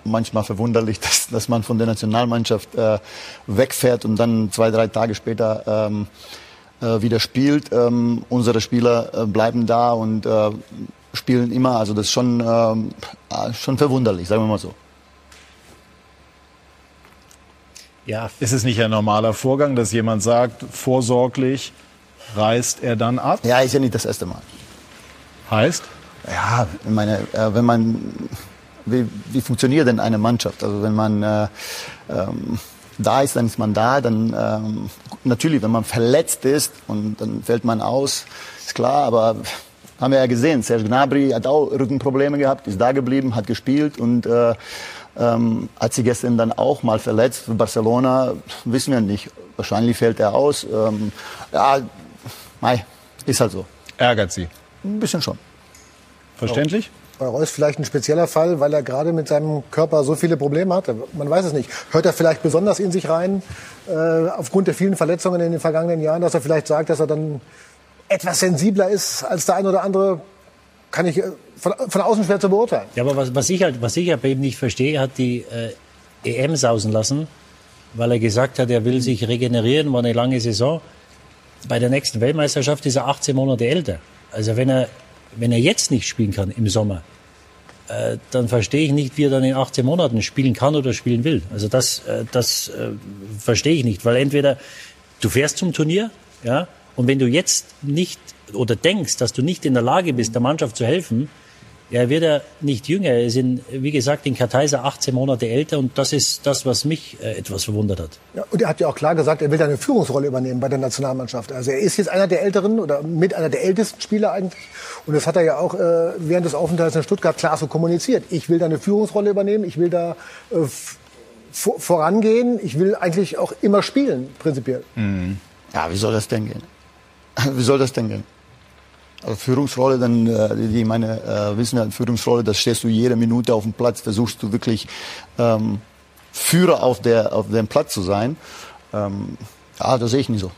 manchmal verwunderlich, dass, dass man von der Nationalmannschaft äh, wegfährt und dann zwei, drei Tage später ähm, äh, wieder spielt. Ähm, unsere Spieler äh, bleiben da und äh, spielen immer. Also das ist schon, ähm, äh, schon verwunderlich, sagen wir mal so. Ja. Ist es nicht ein normaler Vorgang, dass jemand sagt, vorsorglich reist er dann ab? Ja, ist ja nicht das erste Mal. Heißt? Ja, ich meine, äh, wenn man, wie, wie funktioniert denn eine Mannschaft? Also wenn man äh, ähm, da ist, dann ist man da. Dann ähm, natürlich, wenn man verletzt ist und dann fällt man aus, ist klar. Aber haben wir ja gesehen, Serge Gnabry hat auch Rückenprobleme gehabt, ist da geblieben, hat gespielt und äh, ähm, hat sich gestern dann auch mal verletzt. Für Barcelona wissen wir nicht. Wahrscheinlich fällt er aus. Ähm, ja, mei, ist halt so. Ärgert Sie? Ein bisschen schon. Verständlich? Bei Reus vielleicht ein spezieller Fall, weil er gerade mit seinem Körper so viele Probleme hat. Man weiß es nicht. Hört er vielleicht besonders in sich rein, äh, aufgrund der vielen Verletzungen in den vergangenen Jahren, dass er vielleicht sagt, dass er dann etwas sensibler ist als der ein oder andere, kann ich äh, von, von außen schwer zu beurteilen. Ja, aber was, was ich halt, was ich halt ihm nicht verstehe, hat die äh, EM sausen lassen, weil er gesagt hat, er will sich regenerieren, war eine lange Saison. Bei der nächsten Weltmeisterschaft ist er 18 Monate älter. Also wenn er, wenn er jetzt nicht spielen kann im Sommer, äh, dann verstehe ich nicht, wie er dann in 18 Monaten spielen kann oder spielen will. Also das, äh, das äh, verstehe ich nicht, weil entweder du fährst zum Turnier, ja, und wenn du jetzt nicht oder denkst, dass du nicht in der Lage bist, der Mannschaft zu helfen, ja, wird er nicht jünger. Er ist, in, wie gesagt, in Karteiser 18 Monate älter und das ist das, was mich äh, etwas verwundert hat. Ja, und er hat ja auch klar gesagt, er will eine Führungsrolle übernehmen bei der Nationalmannschaft. Also er ist jetzt einer der älteren oder mit einer der ältesten Spieler eigentlich. Und das hat er ja auch äh, während des Aufenthalts in Stuttgart klar so kommuniziert. Ich will da eine Führungsrolle übernehmen, ich will da äh, vorangehen, ich will eigentlich auch immer spielen, prinzipiell. Mhm. Ja, wie soll das denn gehen? Wie soll das denn gehen? Also Führungsrolle, dann, äh, die meine äh, wissen ja, Führungsrolle, das stehst du jede Minute auf dem Platz, versuchst du wirklich ähm, Führer auf, der, auf dem Platz zu sein. Ähm, ja, das sehe ich nicht so.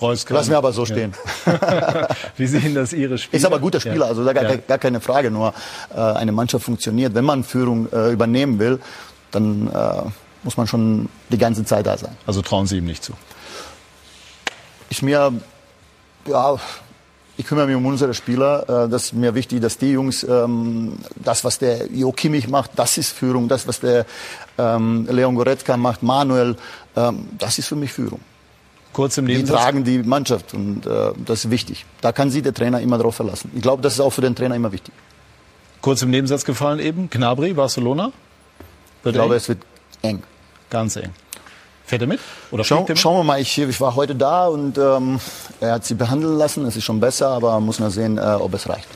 Reus Lass mir aber so stehen. Ja. Wie sehen das Ihre Spieler? Ist aber ein guter Spieler, ja. also da gar, ja. gar, keine Frage. Nur äh, eine Mannschaft funktioniert. Wenn man Führung äh, übernehmen will, dann äh, muss man schon die ganze Zeit da sein. Also trauen Sie ihm nicht zu? Ist mir ja, ich kümmere mich um unsere Spieler. Äh, das ist mir wichtig, dass die Jungs ähm, das, was der Jo Kimmich macht, das ist Führung. Das, was der ähm, Leon Goretzka macht, Manuel, ähm, das ist für mich Führung. Kurz im Nebensatz. Die tragen die Mannschaft und äh, das ist wichtig. Da kann sich der Trainer immer drauf verlassen. Ich glaube, das ist auch für den Trainer immer wichtig. Kurz im Nebensatz gefallen eben, Gnabry, Barcelona. Wird ich glaube, es wird eng. Ganz eng. Fährt er mit? Oder Schau, mit? Schauen wir mal, ich, ich war heute da und ähm, er hat sie behandeln lassen. Es ist schon besser, aber muss man sehen, äh, ob es reicht.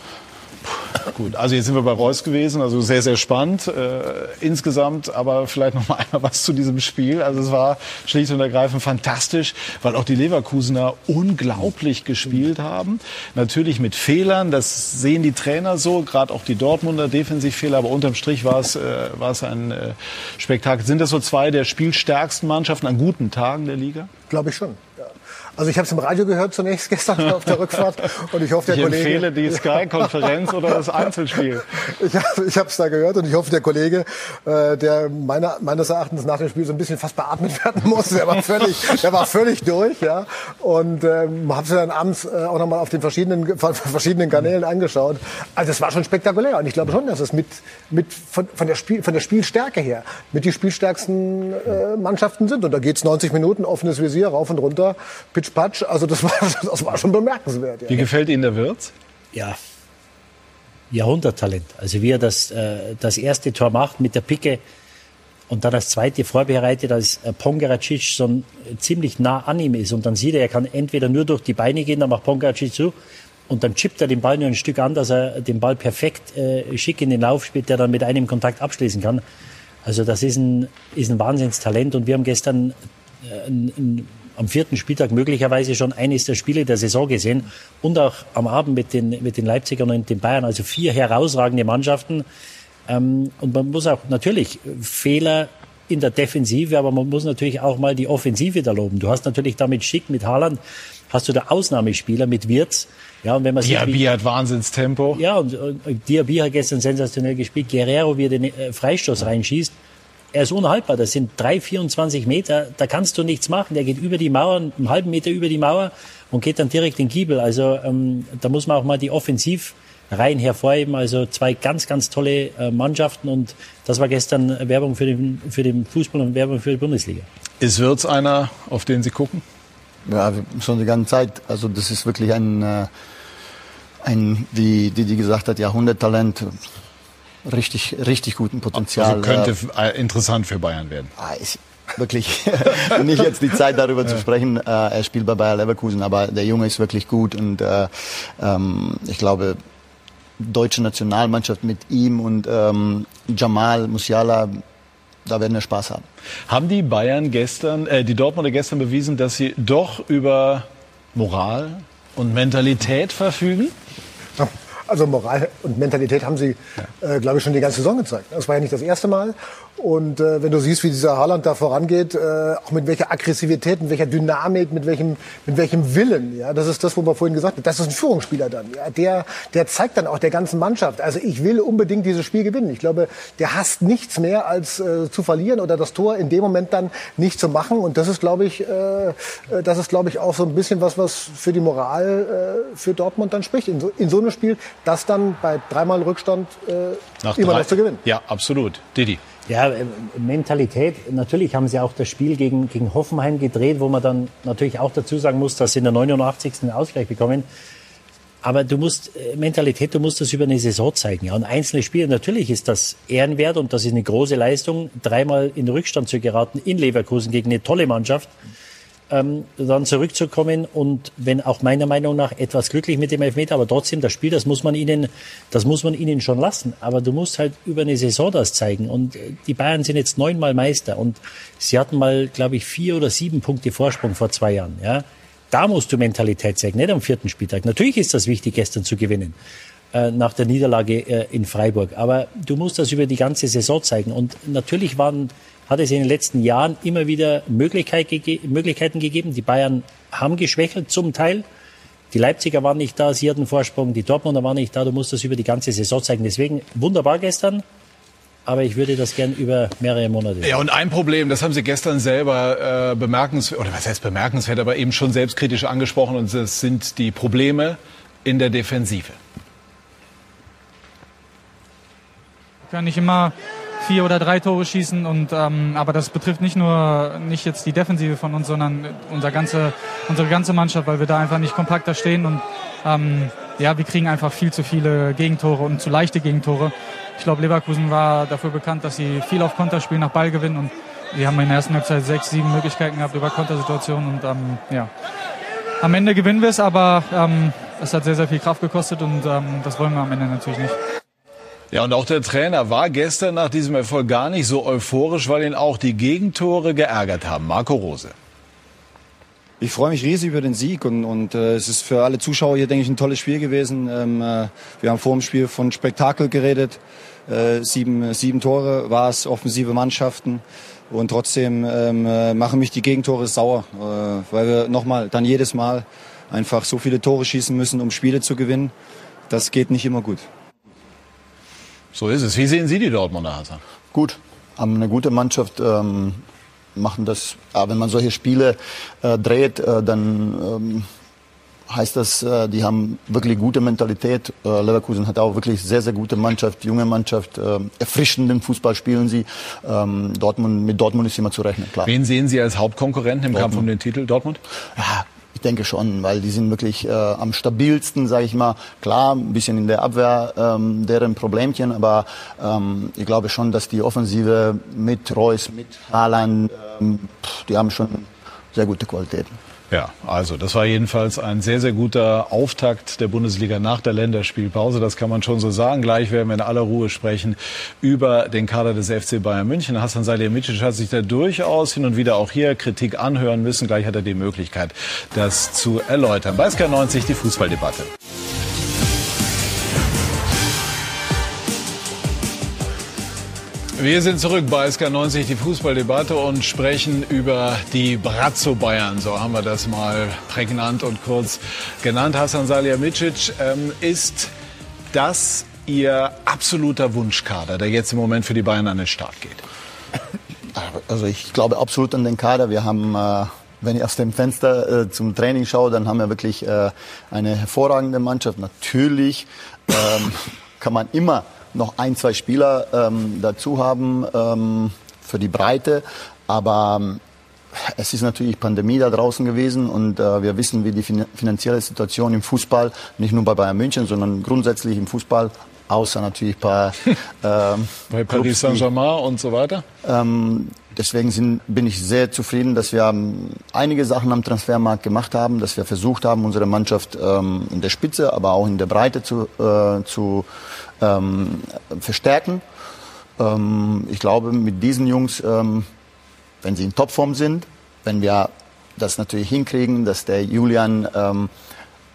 Gut, also jetzt sind wir bei Reus gewesen, also sehr, sehr spannend äh, insgesamt, aber vielleicht noch mal einmal was zu diesem Spiel. Also es war schlicht und ergreifend fantastisch, weil auch die Leverkusener unglaublich gespielt haben. Natürlich mit Fehlern, das sehen die Trainer so, gerade auch die Dortmunder Defensivfehler, aber unterm Strich war es, äh, ein äh, Spektakel. Sind das so zwei der spielstärksten Mannschaften an guten Tagen der Liga? Glaube ich schon. Also ich habe es im Radio gehört zunächst gestern auf der Rückfahrt und ich hoffe der ich Kollege. Ich empfehle die Sky-Konferenz oder das Einzelspiel. Ich, ich habe es da gehört und ich hoffe der Kollege, äh, der meiner, meines Erachtens nach dem Spiel so ein bisschen fast beatmet werden muss, der war völlig, der war völlig durch, ja. Und ähm, habe es dann abends äh, auch nochmal auf den verschiedenen verschiedenen Kanälen angeschaut. Also es war schon spektakulär und ich glaube schon, dass es mit mit von, von der Spiel von der Spielstärke her mit die spielstärksten äh, Mannschaften sind und da geht's 90 Minuten offenes Visier rauf und runter. Pitch-Patsch. Also das war, das war schon bemerkenswert. Ja. Wie gefällt Ihnen der Wirtz? Ja, Jahrhunderttalent. Also wie er das, äh, das erste Tor macht mit der Picke und dann das zweite vorbereitet, als äh, Pongaracic so ziemlich nah an ihm ist und dann sieht er, er kann entweder nur durch die Beine gehen, dann macht Pongaracic zu und dann chippt er den Ball nur ein Stück an, dass er den Ball perfekt äh, schick in den Lauf spielt, der dann mit einem Kontakt abschließen kann. Also das ist ein, ist ein Wahnsinnstalent und wir haben gestern äh, ein, ein am vierten Spieltag möglicherweise schon eines der Spiele der Saison gesehen und auch am Abend mit den, mit den Leipzigern und den Bayern. Also vier herausragende Mannschaften. Ähm, und man muss auch natürlich Fehler in der Defensive, aber man muss natürlich auch mal die Offensive da loben. Du hast natürlich damit Schick mit Haaland, hast du der Ausnahmespieler mit Wirtz. Ja, und wenn man Diaby sieht, wie, hat Wahnsinnstempo. Ja, und, und Diaby hat gestern sensationell gespielt. Guerrero, wie er den äh, Freistoß reinschießt er ist unhaltbar. Das sind drei, 24 Meter. Da kannst du nichts machen. Der geht über die Mauer, einen halben Meter über die Mauer und geht dann direkt in den Giebel. Also ähm, da muss man auch mal die Offensiv Reihen hervorheben. Also zwei ganz, ganz tolle äh, Mannschaften und das war gestern Werbung für den, für den Fußball und Werbung für die Bundesliga. Ist Wirtz einer, auf den Sie gucken? Ja, schon die ganze Zeit. Also das ist wirklich ein, äh, ein wie die, die gesagt hat, Jahrhunderttalent. Richtig, richtig guten Potenzial. Also könnte äh, interessant für Bayern werden. Ah, ist wirklich nicht jetzt die Zeit darüber zu sprechen. Äh, er spielt bei Bayer Leverkusen, aber der Junge ist wirklich gut und äh, ähm, ich glaube, deutsche Nationalmannschaft mit ihm und ähm, Jamal Musiala, da werden wir Spaß haben. Haben die Bayern gestern, äh, die Dortmunder gestern bewiesen, dass sie doch über Moral und Mentalität verfügen? Also Moral und Mentalität haben sie, äh, glaube ich, schon die ganze Saison gezeigt. Das war ja nicht das erste Mal. Und äh, wenn du siehst, wie dieser Haaland da vorangeht, äh, auch mit welcher Aggressivität, mit welcher Dynamik, mit welchem, mit welchem Willen, ja, das ist das, wo wir vorhin gesagt haben, das ist ein Führungsspieler dann. Ja, der, der zeigt dann auch der ganzen Mannschaft. Also ich will unbedingt dieses Spiel gewinnen. Ich glaube, der hasst nichts mehr als äh, zu verlieren oder das Tor in dem Moment dann nicht zu machen. Und das ist, glaube ich, äh, das ist, glaube ich, auch so ein bisschen was, was für die Moral äh, für Dortmund dann spricht. In so, in so einem Spiel, das dann bei dreimal Rückstand äh, Nach immer drei- noch zu gewinnen. Ja, absolut. Didi. Ja, äh, Mentalität. Natürlich haben sie auch das Spiel gegen, gegen Hoffenheim gedreht, wo man dann natürlich auch dazu sagen muss, dass sie in der 89. einen Ausgleich bekommen. Aber du musst, äh, Mentalität, du musst das über eine Saison zeigen. Ja. Und einzelne Spiele, natürlich ist das ehrenwert und das ist eine große Leistung, dreimal in Rückstand zu geraten in Leverkusen gegen eine tolle Mannschaft. Ähm, dann zurückzukommen und wenn auch meiner Meinung nach etwas glücklich mit dem Elfmeter, aber trotzdem das Spiel, das muss man ihnen, das muss man ihnen schon lassen. Aber du musst halt über eine Saison das zeigen. Und äh, die Bayern sind jetzt neunmal Meister und sie hatten mal, glaube ich, vier oder sieben Punkte Vorsprung vor zwei Jahren. Ja, da musst du Mentalität zeigen, nicht am vierten Spieltag. Natürlich ist das wichtig, gestern zu gewinnen äh, nach der Niederlage äh, in Freiburg. Aber du musst das über die ganze Saison zeigen. Und natürlich waren, hat es in den letzten Jahren immer wieder Möglichkeit gege Möglichkeiten gegeben. Die Bayern haben geschwächelt zum Teil. Die Leipziger waren nicht da, sie hatten Vorsprung, die Dortmunder waren nicht da. Du musst das über die ganze Saison zeigen. Deswegen wunderbar gestern. Aber ich würde das gern über mehrere Monate. Ja, und ein Problem, das haben Sie gestern selber äh, bemerkenswert, oder was heißt bemerkenswert, aber eben schon selbstkritisch angesprochen, und das sind die Probleme in der Defensive. Können nicht immer vier oder drei Tore schießen und ähm, aber das betrifft nicht nur nicht jetzt die Defensive von uns, sondern unser ganze, unsere ganze Mannschaft, weil wir da einfach nicht kompakter stehen und ähm, ja, wir kriegen einfach viel zu viele Gegentore und zu leichte Gegentore. Ich glaube, Leverkusen war dafür bekannt, dass sie viel auf Konter spielen, nach Ball gewinnen und wir haben in der ersten Halbzeit sechs, sieben Möglichkeiten gehabt über Kontersituationen und ähm, ja. Am Ende gewinnen wir es, aber ähm, es hat sehr, sehr viel Kraft gekostet und ähm, das wollen wir am Ende natürlich nicht. Ja, und auch der Trainer war gestern nach diesem Erfolg gar nicht so euphorisch, weil ihn auch die Gegentore geärgert haben. Marco Rose. Ich freue mich riesig über den Sieg und, und äh, es ist für alle Zuschauer hier, denke ich, ein tolles Spiel gewesen. Ähm, äh, wir haben vor dem Spiel von Spektakel geredet. Äh, sieben, sieben Tore war es, offensive Mannschaften. Und trotzdem ähm, äh, machen mich die Gegentore sauer, äh, weil wir nochmal, dann jedes Mal einfach so viele Tore schießen müssen, um Spiele zu gewinnen. Das geht nicht immer gut. So ist es. Wie sehen Sie die Dortmunder, Hassan? Gut, haben eine gute Mannschaft, ähm, machen das. Aber wenn man solche Spiele äh, dreht, äh, dann ähm, heißt das, äh, die haben wirklich gute Mentalität. Äh, Leverkusen hat auch wirklich sehr, sehr gute Mannschaft, junge Mannschaft, äh, erfrischenden Fußball spielen sie. Ähm, Dortmund, mit Dortmund ist immer zu rechnen, klar. Wen sehen Sie als Hauptkonkurrenten im Kampf Dortmund. um den Titel? Dortmund? Ja, ich denke schon, weil die sind wirklich äh, am stabilsten, sage ich mal. Klar, ein bisschen in der Abwehr ähm, deren Problemchen, aber ähm, ich glaube schon, dass die Offensive mit Reus, mit Haaland, ähm, die haben schon sehr gute Qualitäten. Ja, also das war jedenfalls ein sehr, sehr guter Auftakt der Bundesliga nach der Länderspielpause. Das kann man schon so sagen. Gleich werden wir in aller Ruhe sprechen über den Kader des FC Bayern München. Hasan Salihamidzic hat sich da durchaus hin und wieder auch hier Kritik anhören müssen. Gleich hat er die Möglichkeit, das zu erläutern. Bei SK90 die Fußballdebatte. Wir sind zurück bei SK90, die Fußballdebatte und sprechen über die Brazzo Bayern. So haben wir das mal prägnant und kurz genannt. Hasan Salihamidzic, ähm, ist das Ihr absoluter Wunschkader, der jetzt im Moment für die Bayern an den Start geht? Also ich glaube absolut an den Kader. Wir haben äh, wenn ich aus dem Fenster äh, zum Training schaue, dann haben wir wirklich äh, eine hervorragende Mannschaft. Natürlich ähm, kann man immer noch ein, zwei Spieler ähm, dazu haben ähm, für die Breite, aber ähm, es ist natürlich Pandemie da draußen gewesen und äh, wir wissen, wie die fin finanzielle Situation im Fußball, nicht nur bei Bayern München, sondern grundsätzlich im Fußball, außer natürlich bei, ähm, bei Paris Saint-Germain und so weiter. Ähm, deswegen sind, bin ich sehr zufrieden, dass wir ähm, einige Sachen am Transfermarkt gemacht haben, dass wir versucht haben, unsere Mannschaft ähm, in der Spitze, aber auch in der Breite zu, äh, zu ähm, verstärken. Ähm, ich glaube, mit diesen Jungs ähm, wenn sie in Topform sind, wenn wir das natürlich hinkriegen, dass der Julian ähm,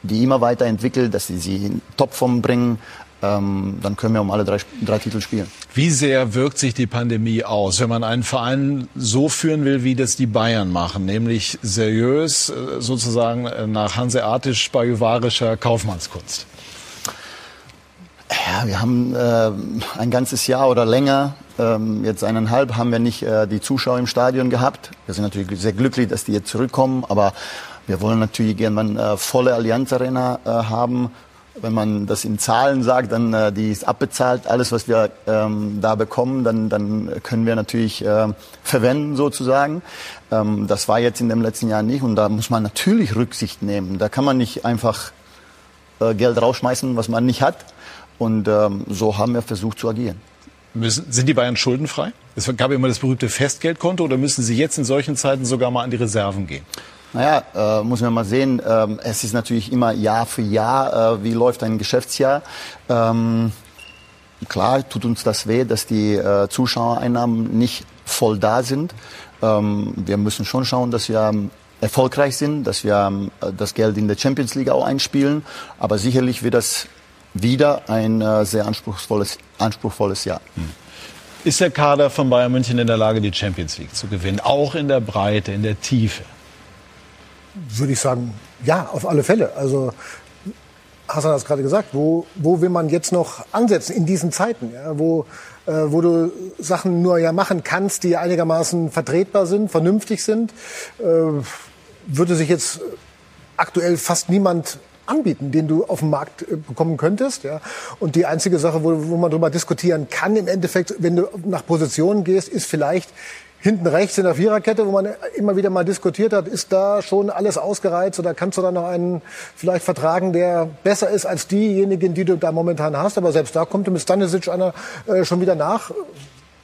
die immer weiterentwickelt, dass sie sie in Topform bringen, ähm, dann können wir um alle drei, drei Titel spielen. Wie sehr wirkt sich die Pandemie aus, wenn man einen Verein so führen will, wie das die Bayern machen, nämlich seriös, äh, sozusagen äh, nach hanseatisch-bajuwarischer Kaufmannskunst? Ja, wir haben äh, ein ganzes Jahr oder länger ähm, jetzt eineinhalb haben wir nicht äh, die Zuschauer im Stadion gehabt. Wir sind natürlich sehr glücklich, dass die jetzt zurückkommen, aber wir wollen natürlich gerne eine äh, volle Allianz Arena äh, haben. Wenn man das in Zahlen sagt, dann äh, die ist abbezahlt. Alles, was wir ähm, da bekommen, dann, dann können wir natürlich äh, verwenden sozusagen. Ähm, das war jetzt in dem letzten Jahr nicht und da muss man natürlich Rücksicht nehmen. Da kann man nicht einfach äh, Geld rausschmeißen, was man nicht hat. Und ähm, so haben wir versucht zu agieren. Müssen, sind die Bayern schuldenfrei? Es gab immer das berühmte Festgeldkonto oder müssen sie jetzt in solchen Zeiten sogar mal an die Reserven gehen? Naja, äh, muss man mal sehen. Ähm, es ist natürlich immer Jahr für Jahr, äh, wie läuft ein Geschäftsjahr. Ähm, klar tut uns das weh, dass die äh, Zuschauereinnahmen nicht voll da sind. Ähm, wir müssen schon schauen, dass wir ähm, erfolgreich sind, dass wir ähm, das Geld in der Champions League auch einspielen. Aber sicherlich wird das wieder ein äh, sehr anspruchsvolles, anspruchsvolles Jahr. Hm. Ist der Kader von Bayern München in der Lage, die Champions League zu gewinnen, auch in der Breite, in der Tiefe? Würde ich sagen, ja, auf alle Fälle. Also Hassan hat es gerade gesagt, wo, wo will man jetzt noch ansetzen in diesen Zeiten, ja, wo, äh, wo du Sachen nur ja machen kannst, die einigermaßen vertretbar sind, vernünftig sind, äh, würde sich jetzt aktuell fast niemand anbieten, den du auf dem Markt äh, bekommen könntest. Ja. Und die einzige Sache, wo, wo man darüber diskutieren kann, im Endeffekt, wenn du nach Positionen gehst, ist vielleicht hinten rechts in der Viererkette, wo man immer wieder mal diskutiert hat, ist da schon alles ausgereizt oder kannst du da noch einen vielleicht vertragen, der besser ist als diejenigen, die du da momentan hast. Aber selbst da kommt mit Stanisic einer äh, schon wieder nach,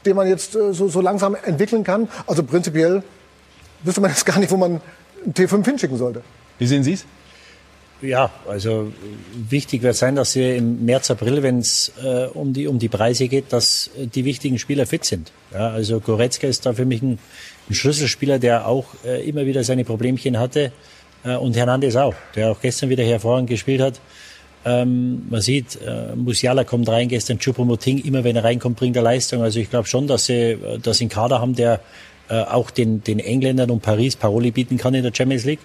den man jetzt äh, so, so langsam entwickeln kann. Also prinzipiell wüsste man jetzt gar nicht, wo man einen T5 hinschicken sollte. Wie sehen Sie es? Ja, also wichtig wird sein, dass sie im März, April, wenn es äh, um, die, um die Preise geht, dass die wichtigen Spieler fit sind. Ja, also Goretzka ist da für mich ein, ein Schlüsselspieler, der auch äh, immer wieder seine Problemchen hatte. Äh, und Hernandez auch, der auch gestern wieder hervorragend gespielt hat. Ähm, man sieht, äh, Musiala kommt rein, gestern Choupo-Moting, immer wenn er reinkommt, bringt er Leistung. Also ich glaube schon, dass sie, dass sie einen Kader haben, der äh, auch den, den Engländern und Paris Paroli bieten kann in der Champions League.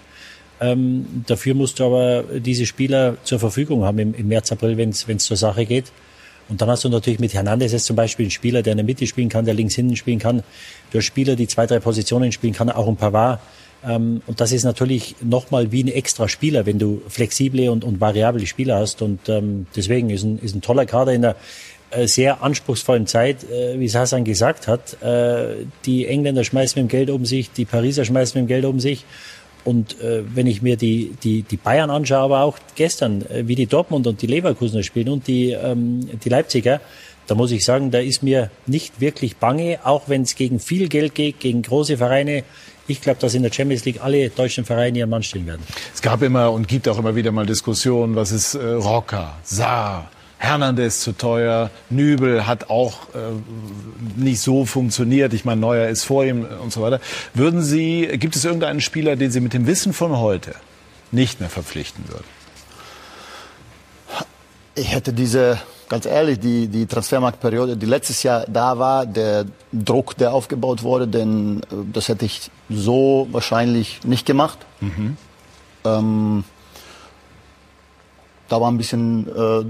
Ähm, dafür musst du aber diese Spieler zur Verfügung haben im, im März, April, wenn es zur Sache geht. Und dann hast du natürlich mit Hernandez jetzt zum Beispiel einen Spieler, der in der Mitte spielen kann, der links hinten spielen kann. Du hast Spieler, die zwei, drei Positionen spielen kann, auch ein Pavard. Ähm, und das ist natürlich nochmal wie ein extra Spieler, wenn du flexible und, und variable Spieler hast. Und ähm, deswegen ist ein, ist ein toller Kader in der äh, sehr anspruchsvollen Zeit, äh, wie Hassan gesagt hat. Äh, die Engländer schmeißen mit dem Geld um sich, die Pariser schmeißen mit dem Geld um sich. Und äh, wenn ich mir die, die, die Bayern anschaue, aber auch gestern, äh, wie die Dortmund und die Leverkusener spielen und die, ähm, die Leipziger, da muss ich sagen, da ist mir nicht wirklich bange, auch wenn es gegen viel Geld geht, gegen große Vereine. Ich glaube, dass in der Champions League alle deutschen Vereine ihren Mann stehen werden. Es gab immer und gibt auch immer wieder mal Diskussionen, was ist äh, Rocker, Saar, Hernandez zu teuer, Nübel hat auch äh, nicht so funktioniert. Ich meine, Neuer ist vor ihm und so weiter. Würden Sie, gibt es irgendeinen Spieler, den Sie mit dem Wissen von heute nicht mehr verpflichten würden? Ich hätte diese, ganz ehrlich, die, die Transfermarktperiode, die letztes Jahr da war, der Druck, der aufgebaut wurde, denn äh, das hätte ich so wahrscheinlich nicht gemacht. Mhm. Ähm, da war ein bisschen äh,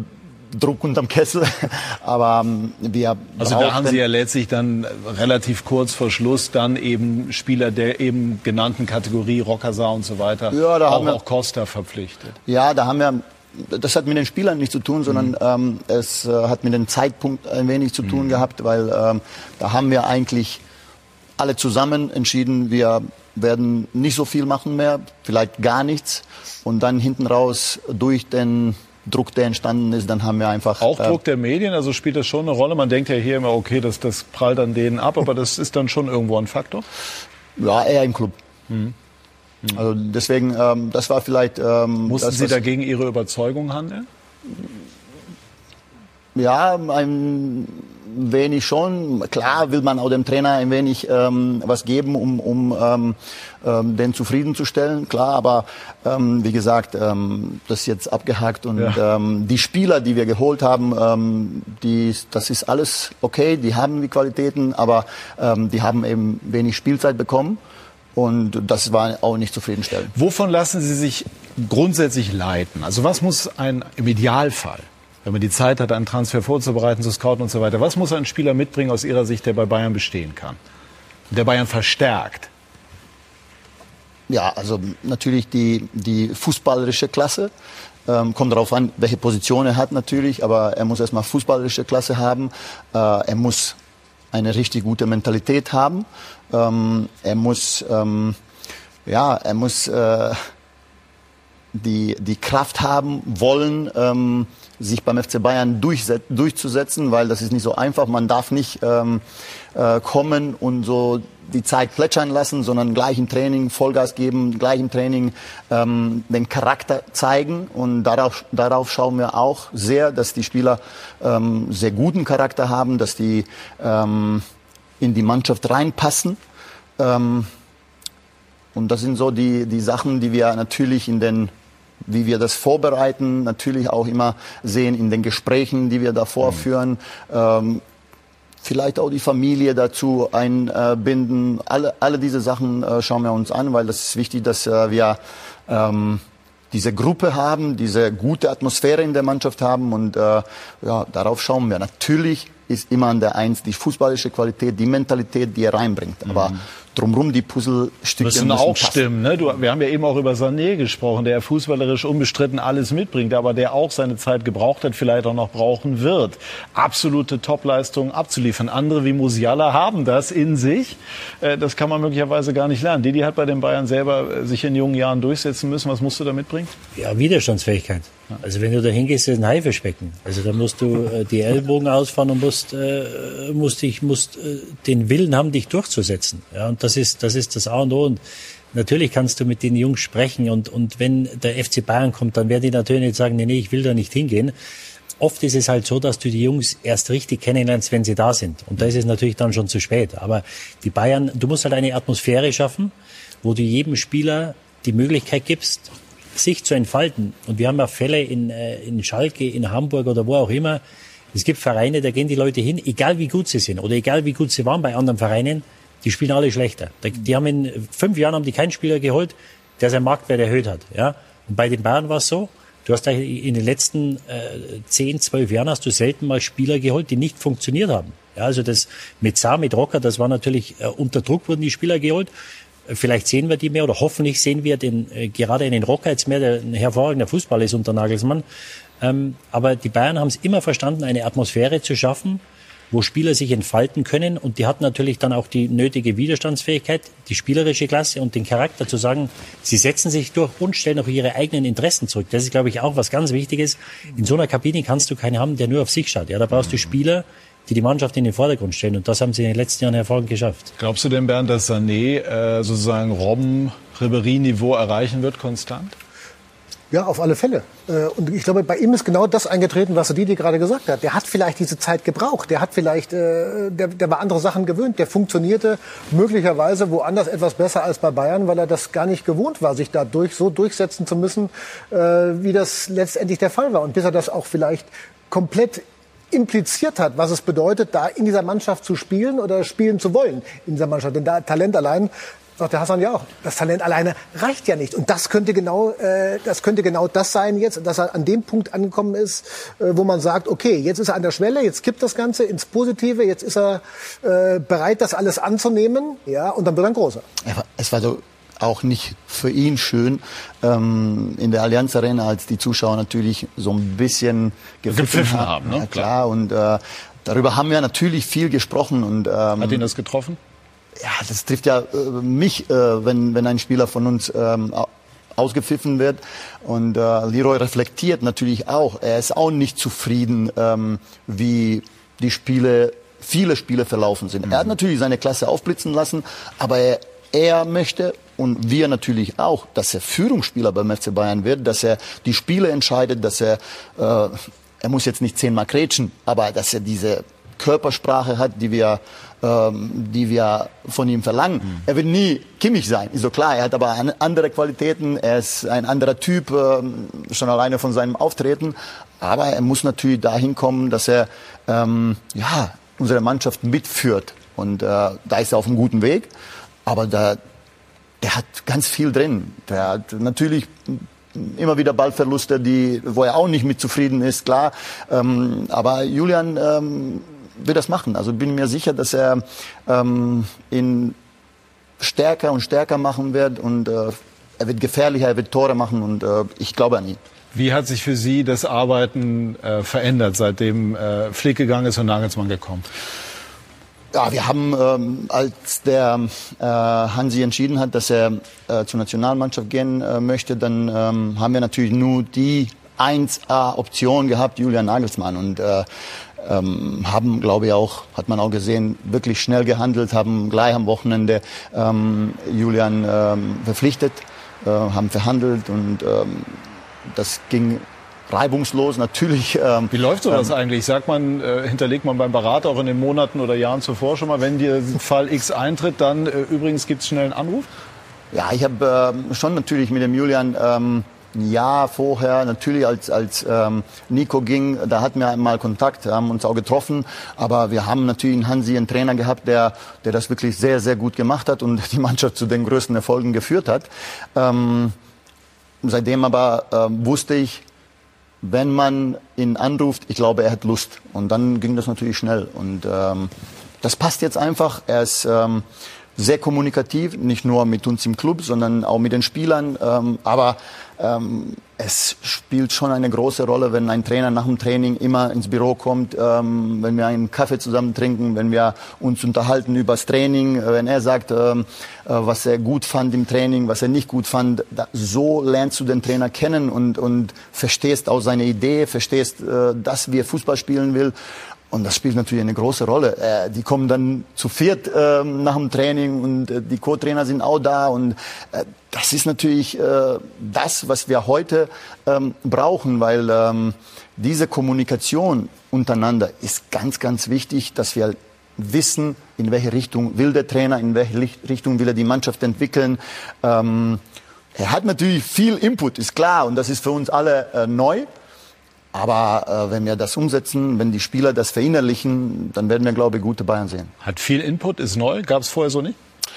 Druck unterm Kessel. Aber ähm, wir Also da haben Sie ja letztlich dann relativ kurz vor Schluss dann eben Spieler der eben genannten Kategorie, Rockasa und so weiter, Ja, da auch, haben wir- auch Costa verpflichtet. Ja, da haben wir, das hat mit den Spielern nichts zu tun, sondern Mhm. ähm, es äh, hat mit dem Zeitpunkt ein wenig zu tun gehabt, weil ähm, da haben wir eigentlich alle zusammen entschieden, wir werden nicht so viel machen mehr, vielleicht gar nichts. Und dann hinten raus durch den Druck, der entstanden ist, dann haben wir einfach Auch äh, Druck der Medien, also spielt das schon eine Rolle. Man denkt ja hier immer, okay, das, das prallt an denen ab, aber das ist dann schon irgendwo ein Faktor. Ja, eher im Club. Mhm. Also deswegen, ähm, das war vielleicht. Ähm, Mussten das, Sie dagegen Ihre Überzeugung handeln? Ja, ein wenig schon. Klar will man auch dem Trainer ein wenig ähm, was geben, um, um ähm, ähm, den zufriedenzustellen. Klar, aber ähm, wie gesagt, ähm, das ist jetzt abgehakt und ähm, die Spieler, die wir geholt haben, ähm, die, das ist alles okay. Die haben die Qualitäten, aber ähm, die haben eben wenig Spielzeit bekommen. Und das war auch nicht zufriedenstellend. Wovon lassen Sie sich grundsätzlich leiten? Also was muss ein im Idealfall, wenn man die Zeit hat, einen Transfer vorzubereiten, zu scouten und so weiter, was muss ein Spieler mitbringen aus Ihrer Sicht, der bei Bayern bestehen kann? Der Bayern verstärkt? Ja, also natürlich die, die fußballerische Klasse. Ähm, kommt darauf an, welche Position er hat natürlich, aber er muss erstmal fußballerische Klasse haben. Äh, er muss eine richtig gute Mentalität haben. Ähm, er muss, ähm, ja, er muss äh, die, die Kraft haben, wollen, ähm, sich beim FC Bayern durchzusetzen, weil das ist nicht so einfach. Man darf nicht ähm, äh, kommen und so die Zeit plätschern lassen, sondern gleich im Training Vollgas geben, gleich im Training ähm, den Charakter zeigen. Und darauf, darauf schauen wir auch sehr, dass die Spieler ähm, sehr guten Charakter haben, dass die ähm, in die Mannschaft reinpassen. Ähm, und das sind so die, die Sachen, die wir natürlich in den, wie wir das vorbereiten, natürlich auch immer sehen in den Gesprächen, die wir davor führen. Ähm, vielleicht auch die Familie dazu einbinden. Alle, alle diese Sachen äh, schauen wir uns an, weil das ist wichtig, dass äh, wir ähm, diese Gruppe haben, diese gute Atmosphäre in der Mannschaft haben und äh, ja, darauf schauen wir. Natürlich ist immer an der Eins die fußballische Qualität, die Mentalität, die er reinbringt. Aber drumherum die Puzzlestücke Müssen müssen auch passen. stimmen. Ne? Du, wir haben ja eben auch über Sané gesprochen, der fußballerisch unbestritten alles mitbringt, aber der auch seine Zeit gebraucht hat, vielleicht auch noch brauchen wird, absolute Topleistungen abzuliefern. Andere wie Musiala haben das in sich. Äh, Das kann man möglicherweise gar nicht lernen. Didi hat bei den Bayern selber äh, sich in jungen Jahren durchsetzen müssen. Was musst du da mitbringen? Ja, Widerstandsfähigkeit. Also wenn du da hingehst, ist ein Haifischbecken. Also da musst du äh, die Ellbogen ausfahren und musst, äh, musst, dich, musst äh, den Willen haben, dich durchzusetzen. Ja, und das ist, das ist das A und O. Und natürlich kannst du mit den Jungs sprechen und, und wenn der FC Bayern kommt, dann werden die natürlich nicht sagen, nee, nee, ich will da nicht hingehen. Oft ist es halt so, dass du die Jungs erst richtig kennenlernst, wenn sie da sind. Und da ist es natürlich dann schon zu spät. Aber die Bayern, du musst halt eine Atmosphäre schaffen, wo du jedem Spieler die Möglichkeit gibst, sich zu entfalten. Und wir haben ja Fälle in, äh, in Schalke, in Hamburg oder wo auch immer. Es gibt Vereine, da gehen die Leute hin, egal wie gut sie sind oder egal wie gut sie waren bei anderen Vereinen, die spielen alle schlechter. Die haben in fünf Jahren haben die keinen Spieler geholt, der seinen Marktwert erhöht hat. Ja? Und bei den Bayern war es so, du hast in den letzten äh, zehn, zwölf Jahren hast du selten mal Spieler geholt, die nicht funktioniert haben. Ja, also das mit Saar, mit Rocker, das war natürlich äh, unter Druck wurden die Spieler geholt. Vielleicht sehen wir die mehr oder hoffentlich sehen wir den, äh, gerade in den Rocker jetzt mehr, der ein hervorragender Fußballer ist unter Nagelsmann. Ähm, aber die Bayern haben es immer verstanden, eine Atmosphäre zu schaffen, wo Spieler sich entfalten können. Und die hatten natürlich dann auch die nötige Widerstandsfähigkeit, die spielerische Klasse und den Charakter zu sagen, sie setzen sich durch und stellen auch ihre eigenen Interessen zurück. Das ist, glaube ich, auch was ganz Wichtiges. In so einer Kabine kannst du keinen haben, der nur auf sich schaut. Ja, da brauchst du Spieler, die die Mannschaft in den Vordergrund stellen. Und das haben sie in den letzten Jahren hervorragend geschafft. Glaubst du denn, Bernd, dass Sané äh, sozusagen Robben-Ribéry-Niveau erreichen wird, konstant? Ja, auf alle Fälle. Äh, Und ich glaube, bei ihm ist genau das eingetreten, was Didi gerade gesagt hat. Der hat vielleicht diese Zeit gebraucht. Der hat vielleicht, äh, der, der war andere Sachen gewöhnt. Der funktionierte möglicherweise woanders etwas besser als bei Bayern, weil er das gar nicht gewohnt war, sich da durch, so durchsetzen zu müssen, äh, wie das letztendlich der Fall war. Und bis er das auch vielleicht komplett impliziert hat, was es bedeutet, da in dieser Mannschaft zu spielen oder spielen zu wollen in dieser Mannschaft. Denn da Talent allein sagt der Hassan ja auch, das Talent alleine reicht ja nicht. Und das könnte genau, äh, das könnte genau das sein jetzt, dass er an dem Punkt angekommen ist, äh, wo man sagt, okay, jetzt ist er an der Schwelle, jetzt kippt das Ganze ins Positive, jetzt ist er äh, bereit, das alles anzunehmen, ja, und dann wird er ein großer. Es war so auch nicht für ihn schön ähm, in der Allianz Arena, als die Zuschauer natürlich so ein bisschen gepfiffen haben. Ne? Ja, klar, und äh, darüber haben wir natürlich viel gesprochen. Und, ähm, Hat ihn das getroffen? Ja, das trifft ja äh, mich, äh, wenn, wenn ein Spieler von uns ähm, ausgepfiffen wird. Und äh, Leroy reflektiert natürlich auch. Er ist auch nicht zufrieden, ähm, wie die Spiele, viele Spiele verlaufen sind. Mhm. Er hat natürlich seine Klasse aufblitzen lassen, aber er, er möchte und wir natürlich auch, dass er Führungsspieler beim FC Bayern wird, dass er die Spiele entscheidet, dass er, äh, er muss jetzt nicht zehnmal kretschen, aber dass er diese Körpersprache hat, die wir, ähm, die wir von ihm verlangen. Mhm. Er wird nie Kimmich sein, ist so klar. Er hat aber andere Qualitäten. Er ist ein anderer Typ, äh, schon alleine von seinem Auftreten. Aber er muss natürlich dahin kommen, dass er ähm, ja unsere Mannschaft mitführt. Und äh, da ist er auf einem guten Weg. Aber da, der hat ganz viel drin. Der hat natürlich immer wieder Ballverluste, die, wo er auch nicht mit zufrieden ist, klar. Ähm, aber Julian ähm, wird das machen. Also bin mir sicher, dass er ähm, ihn stärker und stärker machen wird und äh, er wird gefährlicher, er wird Tore machen und äh, ich glaube an ihn. Wie hat sich für Sie das Arbeiten äh, verändert, seitdem äh, Flick gegangen ist und Nagelsmann gekommen? Ja, wir haben, ähm, als der äh, Hansi entschieden hat, dass er äh, zur Nationalmannschaft gehen äh, möchte, dann ähm, haben wir natürlich nur die 1A-Option gehabt, Julian Nagelsmann. Und äh, ähm, haben, glaube ich auch, hat man auch gesehen, wirklich schnell gehandelt, haben gleich am Wochenende ähm, Julian ähm, verpflichtet, äh, haben verhandelt und ähm, das ging reibungslos natürlich. Ähm, Wie läuft sowas ähm, eigentlich? Sagt man, äh, hinterlegt man beim Berater auch in den Monaten oder Jahren zuvor schon mal, wenn dir Fall X eintritt, dann äh, übrigens gibt es schnell einen Anruf? Ja, ich habe äh, schon natürlich mit dem Julian ähm, ein Jahr vorher, natürlich als, als ähm, Nico ging, da hatten wir einmal Kontakt, haben uns auch getroffen, aber wir haben natürlich in Hansi einen Trainer gehabt, der, der das wirklich sehr, sehr gut gemacht hat und die Mannschaft zu den größten Erfolgen geführt hat. Ähm, seitdem aber ähm, wusste ich, wenn man ihn anruft, ich glaube, er hat Lust. Und dann ging das natürlich schnell. Und ähm, das passt jetzt einfach. Er ist ähm, sehr kommunikativ, nicht nur mit uns im Club, sondern auch mit den Spielern. Ähm, aber ähm, es spielt schon eine große Rolle, wenn ein Trainer nach dem Training immer ins Büro kommt, ähm, wenn wir einen Kaffee zusammen trinken, wenn wir uns unterhalten über das Training, äh, wenn er sagt, ähm, äh, was er gut fand im Training, was er nicht gut fand. Da, so lernst du den Trainer kennen und, und verstehst auch seine Idee, verstehst, äh, dass wir Fußball spielen will. Und das spielt natürlich eine große Rolle. Äh, die kommen dann zu viert äh, nach dem Training und äh, die Co-Trainer sind auch da. Und äh, das ist natürlich äh, das, was wir heute ähm, brauchen, weil ähm, diese Kommunikation untereinander ist ganz, ganz wichtig, dass wir wissen, in welche Richtung will der Trainer, in welche Richtung will er die Mannschaft entwickeln. Ähm, er hat natürlich viel Input, ist klar, und das ist für uns alle äh, neu. Aber äh, wenn wir das umsetzen, wenn die Spieler das verinnerlichen, dann werden wir, glaube ich, gute Bayern sehen. Hat viel Input, ist neu, gab es vorher so nicht?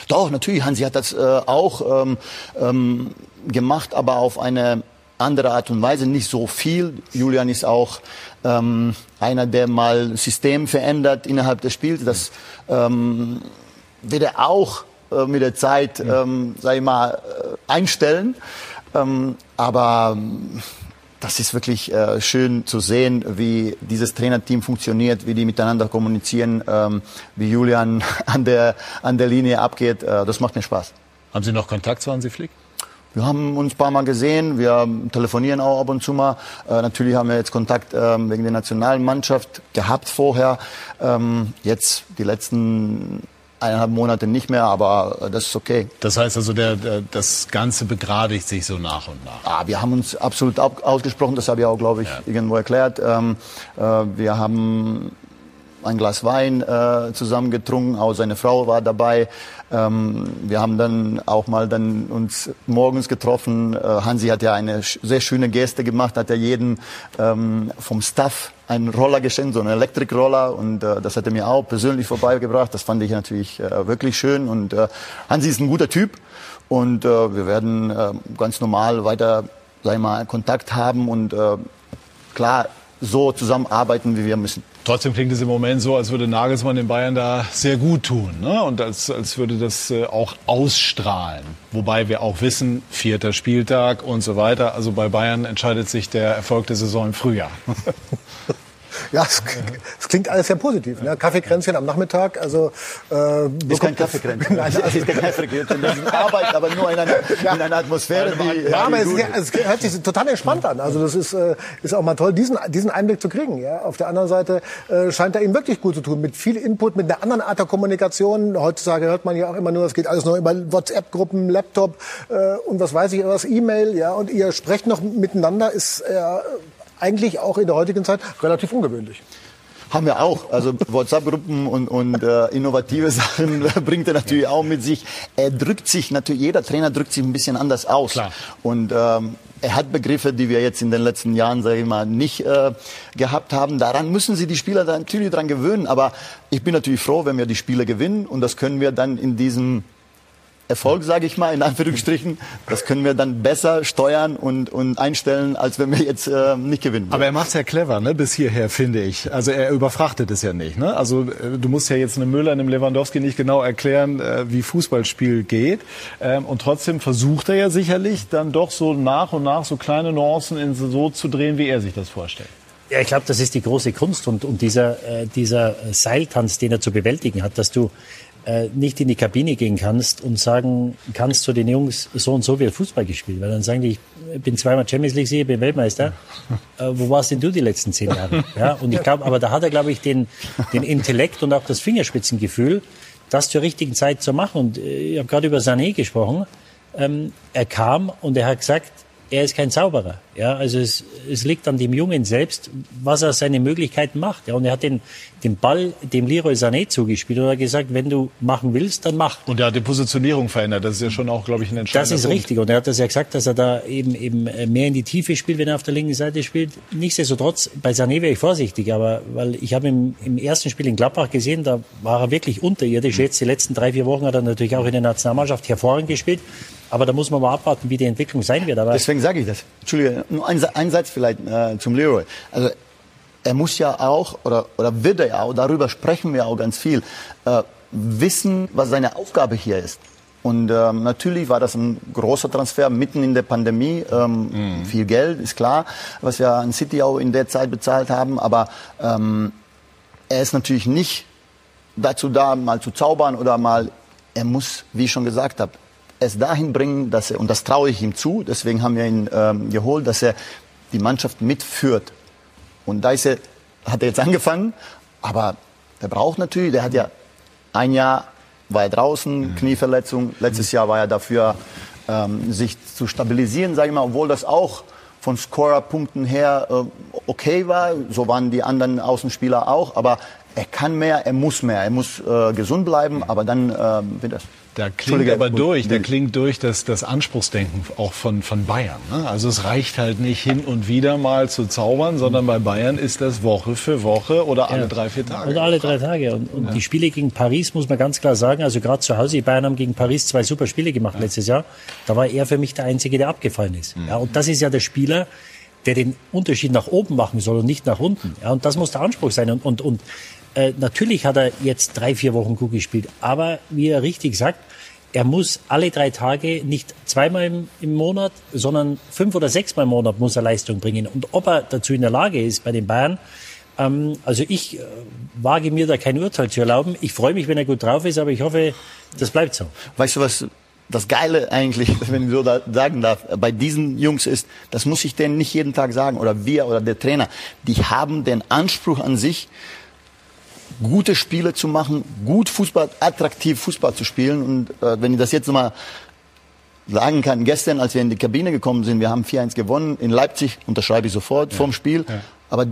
Doch, natürlich. Hansi hat das äh, auch ähm, ähm, gemacht, aber auf eine andere Art und Weise, nicht so viel. Julian ist auch ähm, einer, der mal System verändert innerhalb des Spiels. Das ähm, wird er auch äh, mit der Zeit, ähm, sag ich mal, äh, einstellen. Ähm, aber das ist wirklich äh, schön zu sehen, wie dieses Trainerteam funktioniert, wie die miteinander kommunizieren, ähm, wie Julian an der, an der Linie abgeht. Äh, das macht mir Spaß. Haben Sie noch Kontakt zu Hansi Flick? Wir haben uns ein paar Mal gesehen, wir telefonieren auch ab und zu mal. Äh, natürlich haben wir jetzt Kontakt ähm, wegen der nationalen Mannschaft gehabt vorher. Ähm, jetzt die letzten eineinhalb Monate nicht mehr, aber das ist okay. Das heißt also, der, der, das Ganze begradigt sich so nach und nach. Ah, wir haben uns absolut ausgesprochen, das habe ich auch, glaube ich, ja. irgendwo erklärt. Ähm, äh, wir haben ein Glas Wein äh, zusammen auch seine Frau war dabei. Ähm, wir haben dann auch mal dann uns morgens getroffen. Äh, Hansi hat ja eine sehr schöne Geste gemacht, hat er jedem ähm, vom Staff einen Roller geschenkt, so einen Elektrikroller und äh, das hat er mir auch persönlich vorbeigebracht. Das fand ich natürlich äh, wirklich schön und äh, Hansi ist ein guter Typ und äh, wir werden äh, ganz normal weiter, sag ich mal, Kontakt haben und äh, klar so zusammenarbeiten, wie wir müssen. Trotzdem klingt es im Moment so, als würde Nagelsmann den Bayern da sehr gut tun ne? und als, als würde das äh, auch ausstrahlen. Wobei wir auch wissen, vierter Spieltag und so weiter. Also bei Bayern entscheidet sich der Erfolg der Saison im Frühjahr. Ja, es, es klingt alles sehr positiv. Ne? Kaffeekränzchen am Nachmittag, also äh, ist kein Kaffeekränzchen. Nein, das ist kein Kaffeekränzchen. Das ist Arbeit, aber nur in einer, in einer Atmosphäre, die. Ja, aber es, es, hört sich total entspannt an. Also das ist, äh, ist auch mal toll, diesen, diesen Einblick zu kriegen. Ja? Auf der anderen Seite äh, scheint er ihm wirklich gut zu tun, mit viel Input, mit einer anderen Art der Kommunikation. Heutzutage hört man ja auch immer nur, es geht alles nur über WhatsApp-Gruppen, Laptop äh, und was weiß ich, was E-Mail. Ja, und ihr sprecht noch miteinander, ist äh, eigentlich auch in der heutigen Zeit relativ ungewöhnlich. Haben wir auch. Also WhatsApp-Gruppen und, und äh, innovative Sachen bringt er natürlich auch mit sich. Er drückt sich natürlich, jeder Trainer drückt sich ein bisschen anders aus. Klar. Und ähm, er hat Begriffe, die wir jetzt in den letzten Jahren, sage ich mal, nicht äh, gehabt haben. Daran müssen sie die Spieler dann natürlich dran gewöhnen. Aber ich bin natürlich froh, wenn wir die Spiele gewinnen. Und das können wir dann in diesem Erfolg, sage ich mal, in Anführungsstrichen, das können wir dann besser steuern und, und einstellen, als wenn wir jetzt äh, nicht gewinnen. Aber er macht's ja clever, ne? bis hierher, finde ich. Also er überfrachtet es ja nicht. Ne? Also äh, du musst ja jetzt einem Müller, einem Lewandowski nicht genau erklären, äh, wie Fußballspiel geht. Ähm, und trotzdem versucht er ja sicherlich dann doch so nach und nach so kleine Nuancen in so zu drehen, wie er sich das vorstellt. Ja, ich glaube, das ist die große Kunst und, und dieser, äh, dieser Seiltanz, den er zu bewältigen hat, dass du äh, nicht in die Kabine gehen kannst und sagen kannst zu den Jungs, so und so wird Fußball gespielt. Weil dann sagen die, ich bin zweimal Champions League Sieger, bin Weltmeister. Äh, wo warst denn du die letzten zehn Jahre? Ja, und ich glaube, aber da hat er, glaube ich, den, den Intellekt und auch das Fingerspitzengefühl, das zur richtigen Zeit zu machen. Und äh, ich habe gerade über Sané gesprochen. Ähm, er kam und er hat gesagt, er ist kein Zauberer. Ja, also es, es liegt an dem Jungen selbst, was er seine Möglichkeiten macht. Ja, und er hat den, den Ball dem Leroy Sané zugespielt und hat gesagt, wenn du machen willst, dann mach. Und er hat die Positionierung verändert. Das ist ja schon auch, glaube ich, ein entscheidender Das ist Punkt. richtig. Und er hat das ja gesagt, dass er da eben, eben mehr in die Tiefe spielt, wenn er auf der linken Seite spielt. Nichtsdestotrotz, bei Sané wäre ich vorsichtig, aber weil ich habe ihn im ersten Spiel in Gladbach gesehen, da war er wirklich unterirdisch. Jetzt die letzten drei, vier Wochen hat er natürlich auch in der Nationalmannschaft hervorragend gespielt. Aber da muss man mal abwarten, wie die Entwicklung sein wird. Aber Deswegen sage ich das. Entschuldige, nur ein, ein Satz vielleicht äh, zum Leroy. Also er muss ja auch, oder, oder wird er ja auch, darüber sprechen wir auch ganz viel, äh, wissen, was seine Aufgabe hier ist. Und ähm, natürlich war das ein großer Transfer mitten in der Pandemie. Ähm, Viel Geld, ist klar, was wir an City auch in der Zeit bezahlt haben. Aber ähm, er ist natürlich nicht dazu da, mal zu zaubern oder mal, er muss, wie ich schon gesagt habe, es dahin bringen, dass er, und das traue ich ihm zu, deswegen haben wir ihn ähm, geholt, dass er die Mannschaft mitführt. Und da ist er, hat er jetzt angefangen, aber der braucht natürlich, der hat ja ein Jahr war er draußen, Knieverletzung, letztes Jahr war er dafür, ähm, sich zu stabilisieren, sage ich mal, obwohl das auch von Scorerpunkten her äh, okay war, so waren die anderen Außenspieler auch, aber er kann mehr, er muss mehr, er muss äh, gesund bleiben, aber dann äh, wird das. Da klingt aber durch, da klingt durch das, das Anspruchsdenken auch von, von Bayern. Ne? Also es reicht halt nicht hin und wieder mal zu zaubern, sondern bei Bayern ist das Woche für Woche oder alle Ja. drei, vier Tage. Oder alle drei Tage. Und, und die Spiele gegen Paris muss man ganz klar sagen, also gerade zu Hause, die Bayern haben gegen Paris zwei super Spiele gemacht letztes Jahr. Da war er für mich der Einzige, der abgefallen ist. Ja, und das ist ja der Spieler, der den Unterschied nach oben machen soll und nicht nach unten. Ja, und das muss der Anspruch sein. Und, und, und äh, natürlich hat er jetzt drei, vier Wochen gut gespielt. Aber wie er richtig sagt, er muss alle drei Tage nicht zweimal im, im Monat, sondern fünf oder sechsmal im Monat muss er Leistung bringen. Und ob er dazu in der Lage ist bei den Bayern, ähm, also ich äh, wage mir da kein Urteil zu erlauben. Ich freue mich, wenn er gut drauf ist, aber ich hoffe, das bleibt so. Weißt du, was das Geile eigentlich, wenn ich so da sagen darf, bei diesen Jungs ist, das muss ich denen nicht jeden Tag sagen, oder wir oder der Trainer, die haben den Anspruch an sich, gute Spiele zu machen, gut Fußball, attraktiv Fußball zu spielen. Und äh, wenn ich das jetzt mal sagen kann, gestern, als wir in die Kabine gekommen sind, wir haben 4-1 gewonnen in Leipzig, unterschreibe ich sofort vorm Spiel. Aber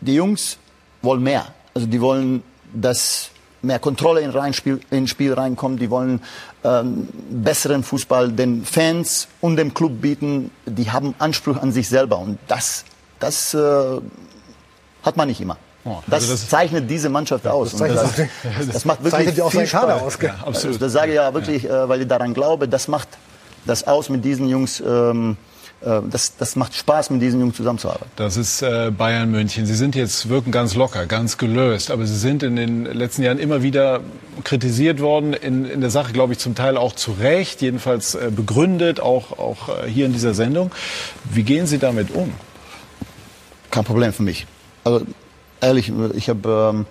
die Jungs wollen mehr. Also die wollen, dass mehr Kontrolle in Reinspiel, ins Spiel reinkommt. Die wollen ähm, besseren Fußball den Fans und dem Club bieten. Die haben Anspruch an sich selber und das, das äh, hat man nicht immer. Das, also das- zeichnet diese Mannschaft aus. das Und zeichnet das, auch- das macht wirklich zeichnet ja auch viel Kader Spaß. aus? Ja, absolut. Das sage ich ja wirklich, äh, weil ich daran glaube, das macht das aus mit diesen Jungs. Ähm, äh, das, das macht Spaß, mit diesen Jungs zusammenzuarbeiten. Das ist äh, Bayern München. Sie sind jetzt wirken ganz locker, ganz gelöst, aber Sie sind in den letzten Jahren immer wieder kritisiert worden, in, in der Sache, glaube ich, zum Teil auch zu Recht, jedenfalls äh, begründet, auch, auch äh, hier in dieser Sendung. Wie gehen Sie damit um? Kein Problem für mich. Also ehrlich, ich habe ähm,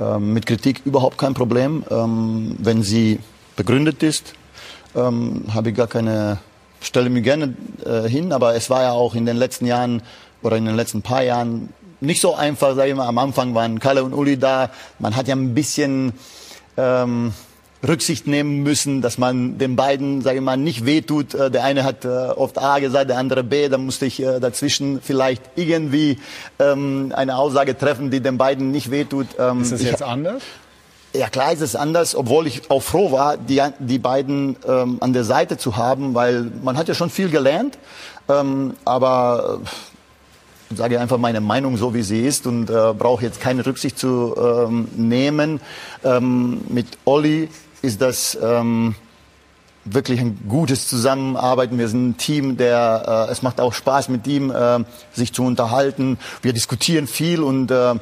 ähm, mit Kritik überhaupt kein Problem. Ähm, wenn sie begründet ist, ähm, habe ich gar keine, stelle mir gerne äh, hin. Aber es war ja auch in den letzten Jahren oder in den letzten paar Jahren nicht so einfach, sage ich mal. Am Anfang waren Kalle und Uli da. Man hat ja ein bisschen ähm, Rücksicht nehmen müssen, dass man den beiden, sage ich mal, nicht wehtut. Äh, Der eine hat äh, oft A gesagt, der andere B. Da musste ich äh, dazwischen vielleicht irgendwie ähm, eine Aussage treffen, die den beiden nicht wehtut. Ähm, Ist das ich- jetzt anders? ja, klar ist es anders, obwohl ich auch froh war, die, die beiden ähm, an der Seite zu haben, weil man hat ja schon viel gelernt. Ähm, aber sage einfach meine Meinung so, wie sie ist und äh, brauche jetzt keine Rücksicht zu ähm, nehmen. Ähm, mit Olli ist das ähm, wirklich ein gutes Zusammenarbeiten. Wir sind ein Team, der äh, es macht auch Spaß mit ihm, äh, sich zu unterhalten. Wir diskutieren viel und äh,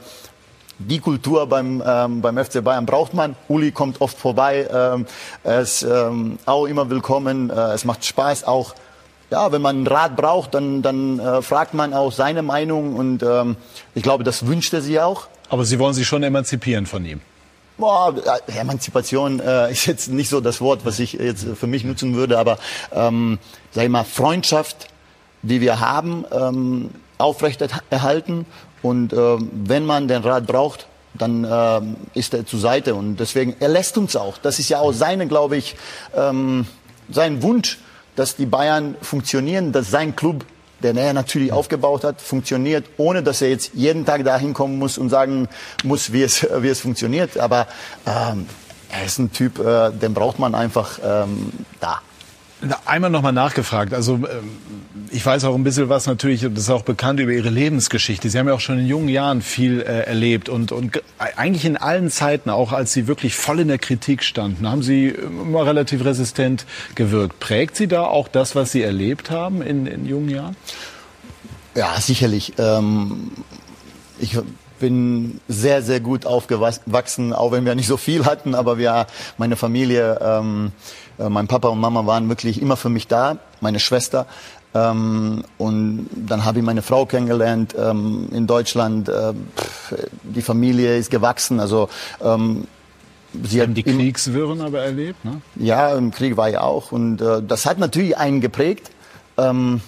die Kultur beim, ähm, beim FC Bayern braucht man. Uli kommt oft vorbei. Ähm, er ist ähm, auch immer willkommen. Äh, es macht Spaß auch. Ja, wenn man einen Rat braucht, dann, dann äh, fragt man auch seine Meinung und ähm, ich glaube, das wünscht er sich auch. Aber Sie wollen sich schon emanzipieren von ihm. Boah, äh, Emanzipation äh, ist jetzt nicht so das Wort, was ich jetzt für mich nutzen würde, aber ähm, sag ich mal Freundschaft, die wir haben, ähm, aufrechterhalten und ähm, wenn man den Rat braucht, dann ähm, ist er zur Seite und deswegen er lässt uns auch. Das ist ja auch seine, glaube ich, ähm, sein Wunsch, dass die Bayern funktionieren, dass sein Club den er natürlich aufgebaut hat, funktioniert, ohne dass er jetzt jeden Tag dahin kommen muss und sagen muss, wie es, wie es funktioniert. Aber ähm, er ist ein Typ, äh, den braucht man einfach ähm, da. Einmal nochmal nachgefragt. Also ähm, ich weiß auch ein bisschen was natürlich, das ist auch bekannt über Ihre Lebensgeschichte. Sie haben ja auch schon in jungen Jahren viel äh, erlebt und, und ge- eigentlich in allen Zeiten, auch als Sie wirklich voll in der Kritik standen, haben Sie immer relativ resistent gewirkt. Prägt Sie da auch das, was Sie erlebt haben in, in jungen Jahren? Ja, sicherlich. Ähm, ich bin sehr, sehr gut aufgewachsen, auch wenn wir nicht so viel hatten, aber wir, meine Familie, ähm, äh, mein Papa und Mama waren wirklich immer für mich da, meine Schwester. Ähm, und dann habe ich meine Frau kennengelernt ähm, in Deutschland. Äh, pff, die Familie ist gewachsen. Also ähm, sie hat Die Kriegswirren aber erlebt, ne? ja, im Krieg war ich auch. Und äh, das hat natürlich einen geprägt. Ähm,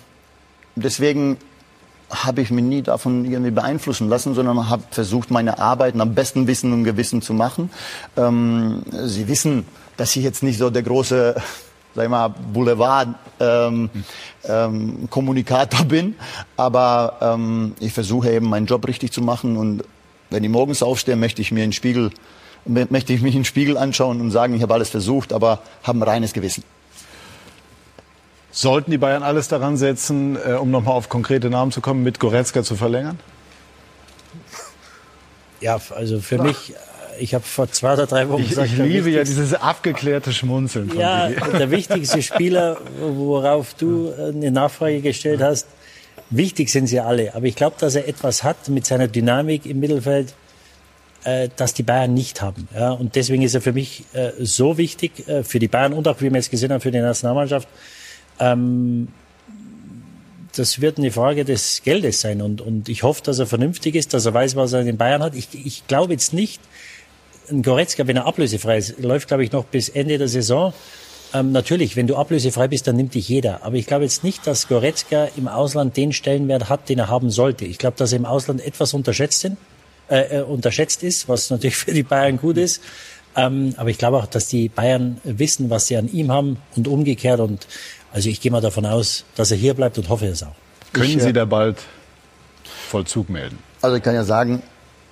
deswegen habe ich mich nie davon irgendwie beeinflussen lassen, sondern habe versucht, meine Arbeit nach bestem Wissen und Gewissen zu machen. Ähm, Sie wissen, dass ich jetzt nicht so der große, sag ich mal, Boulevard ähm, ähm, Kommunikator bin, aber ähm, ich versuche eben meinen Job richtig zu machen und wenn ich morgens aufstehe, möchte ich mir in den Spiegel möchte ich mich in den Spiegel anschauen und sagen, ich habe alles versucht, aber habe ein reines Gewissen. Sollten die Bayern alles daran setzen, äh, um nochmal auf konkrete Namen zu kommen, mit Goretzka zu verlängern? Ja, also für mich, äh, ich habe vor zwei oder drei Wochen Ich, gesagt, ich liebe ja dieses abgeklärte Schmunzeln von Ja, Didi. der wichtigste Spieler, worauf du äh, eine Nachfrage gestellt hast. Wichtig sind sie alle, aber ich glaube, dass er etwas hat mit seiner Dynamik im Mittelfeld, äh, das die Bayern nicht haben. Ja, und deswegen ist er für mich äh, so wichtig äh, für die Bayern und auch, wie wir jetzt gesehen haben, für die Nationalmannschaft. Ähm, das wird eine Frage des Geldes sein und, und ich hoffe, dass er vernünftig ist, dass er weiß, was er in den Bayern hat. Ich, ich glaube jetzt nicht, ein Goretzka, wenn er ablösefrei ist, läuft, glaube ich, noch bis Ende der Saison. Ähm, natürlich, wenn du ablösefrei bist, dann nimmt dich jeder. Aber ich glaube jetzt nicht, dass Goretzka im Ausland den Stellenwert hat, den er haben sollte. Ich glaube, dass er im Ausland etwas unterschätzt, sind, äh, äh, unterschätzt ist, was natürlich für die Bayern gut ist. Ähm, aber ich glaube auch, dass die Bayern wissen, was sie an ihm haben und umgekehrt. Und also ich gehe mal davon aus, dass er hier bleibt und hoffe es auch. Können Ich, äh, Sie da bald Vollzug melden? Also ich kann ja sagen,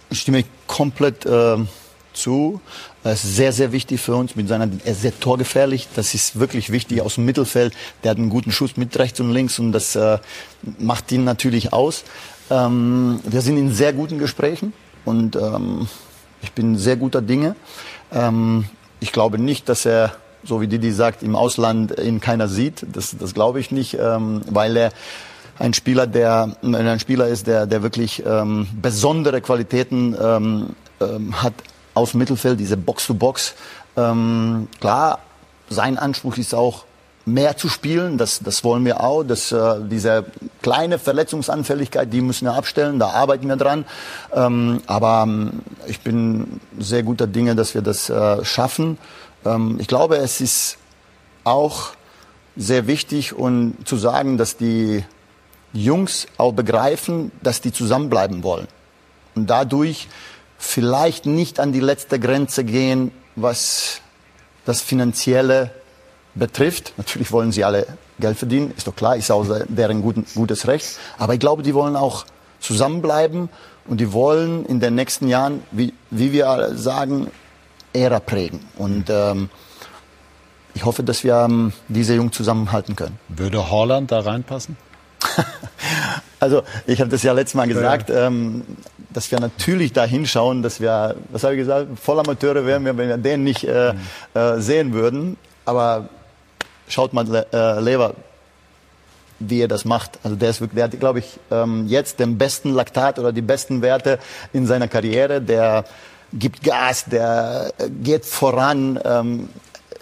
ich stimme komplett äh, zu. Er ist sehr, sehr wichtig für uns. Mit seiner, er ist sehr torgefährlich. Das ist wirklich wichtig aus dem Mittelfeld. Der hat einen guten Schuss mit rechts und links und das äh, macht ihn natürlich aus. Ähm, wir sind in sehr guten Gesprächen und ähm, ich bin sehr guter Dinge. Ähm, ich glaube nicht, dass er, so wie Didi sagt, im Ausland ihn keiner sieht. Das, das glaube ich nicht, ähm, weil er ein Spieler, der ein Spieler ist, der, der wirklich ähm, besondere Qualitäten ähm, ähm, hat aus dem Mittelfeld, diese Box-to-Box. Ähm, klar, sein Anspruch ist auch mehr zu spielen, das, das wollen wir auch. Das, äh, diese kleine Verletzungsanfälligkeit, die müssen wir abstellen, da arbeiten wir dran. Ähm, aber ähm, ich bin sehr guter Dinge, dass wir das äh, schaffen. Ähm, ich glaube, es ist auch sehr wichtig und zu sagen, dass die Jungs auch begreifen, dass die zusammenbleiben wollen. Und dadurch vielleicht nicht an die letzte Grenze gehen, was das Finanzielle betrifft. Natürlich wollen sie alle Geld verdienen, ist doch klar, ist auch deren guten, gutes Recht. Aber ich glaube, die wollen auch zusammenbleiben und die wollen in den nächsten Jahren, wie, wie wir sagen, Ära prägen. Und ähm, ich hoffe, dass wir ähm, diese Jungen zusammenhalten können. Würde Holland da reinpassen? also ich habe das ja letztes Mal gesagt, ähm, dass wir natürlich da hinschauen, dass wir, was habe ich gesagt, Vollamateure wären wir, wenn wir den nicht äh, äh, sehen würden. Aber schaut mal äh, Lever, wie er das macht. Also der ist wirklich, der hat, glaube ich, ähm, jetzt den besten Laktat oder die besten Werte in seiner Karriere. Der gibt Gas, der äh, geht voran. Ähm,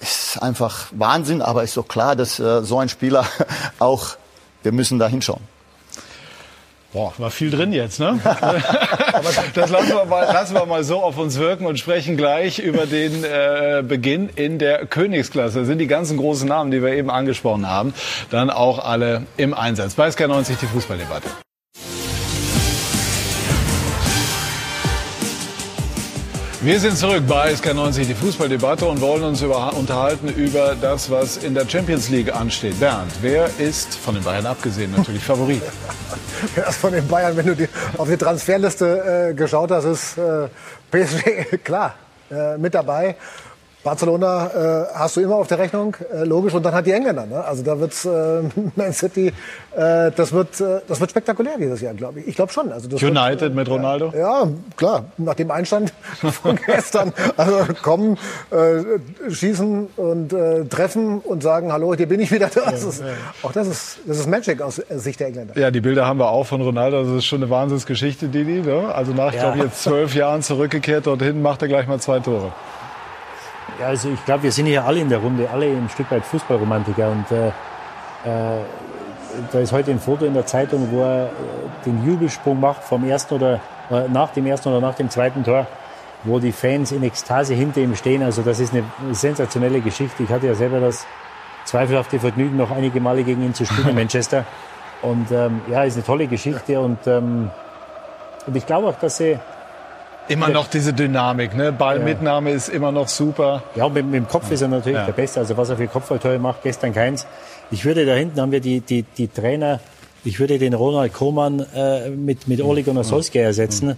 ist einfach Wahnsinn, aber ist doch klar, dass äh, so ein Spieler auch, wir müssen da hinschauen. Boah, war viel drin jetzt, ne? das lassen wir, mal, lassen wir mal so auf uns wirken und sprechen gleich über den äh, Beginn in der Königsklasse. Das sind die ganzen großen Namen, die wir eben angesprochen haben, dann auch alle im Einsatz. Bei SK90 die Fußballdebatte. Wir sind zurück bei SK90, die Fußballdebatte und wollen uns über, unterhalten über das, was in der Champions League ansteht. Bernd, wer ist, von den Bayern abgesehen natürlich, Favorit? Erst von den Bayern, wenn du die, auf die Transferliste äh, geschaut hast, ist äh, PSG klar äh, mit dabei. Barcelona äh, hast du immer auf der Rechnung, äh, logisch. Und dann hat die Engländer. Ne? Also da wird's äh, Man City, äh, das wird, äh, das wird spektakulär dieses Jahr, glaube ich. Ich glaube schon. Also das United wird, äh, mit Ronaldo. Ja, ja, klar. Nach dem Einstand von gestern, also kommen, äh, schießen und äh, treffen und sagen, hallo, hier bin ich wieder. Das ja, ist, ja. Auch das ist, das ist Magic aus Sicht der Engländer. Ja, die Bilder haben wir auch von Ronaldo. Das ist schon eine Wahnsinnsgeschichte, Didi. Ne? Also nach, ja. glaube jetzt zwölf Jahren zurückgekehrt dorthin, macht er gleich mal zwei Tore. Ja, also ich glaube, wir sind hier alle in der Runde, alle ein Stück weit Fußballromantiker. Und äh, äh, da ist heute ein Foto in der Zeitung, wo er äh, den Jubelsprung macht vom ersten oder äh, nach dem ersten oder nach dem zweiten Tor, wo die Fans in Ekstase hinter ihm stehen. Also das ist eine sensationelle Geschichte. Ich hatte ja selber das zweifelhafte Vergnügen, noch einige Male gegen ihn zu spielen in Manchester. Und ähm, ja, ist eine tolle Geschichte. Und, ähm, und ich glaube auch, dass sie Immer noch diese Dynamik, ne? Ballmitnahme ja. ist immer noch super. Ja, mit, mit dem Kopf ist er natürlich ja. der Beste. Also was er für Kopfballtore macht, gestern keins. Ich würde da hinten haben wir die, die, die Trainer, ich würde den Ronald Koeman äh, mit, mit Ole Gunnar Solskjaer ersetzen, mhm.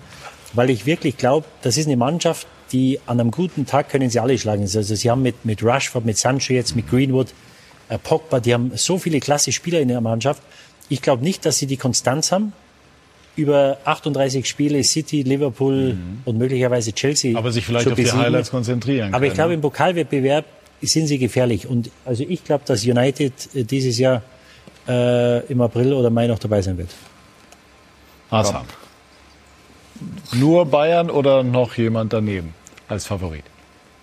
weil ich wirklich glaube, das ist eine Mannschaft, die an einem guten Tag können sie alle schlagen. Also sie haben mit, mit Rushford, mit Sancho jetzt, mit Greenwood, äh, Pogba, die haben so viele klasse Spieler in der Mannschaft. Ich glaube nicht, dass sie die Konstanz haben, über 38 Spiele City, Liverpool mhm. und möglicherweise Chelsea. Aber sich vielleicht auf die Highlights konzentrieren. Aber ich glaube, im Pokalwettbewerb sind sie gefährlich. Und also ich glaube, dass United äh, dieses Jahr äh, im April oder Mai noch dabei sein wird. Asam. Nur Bayern oder noch jemand daneben als Favorit?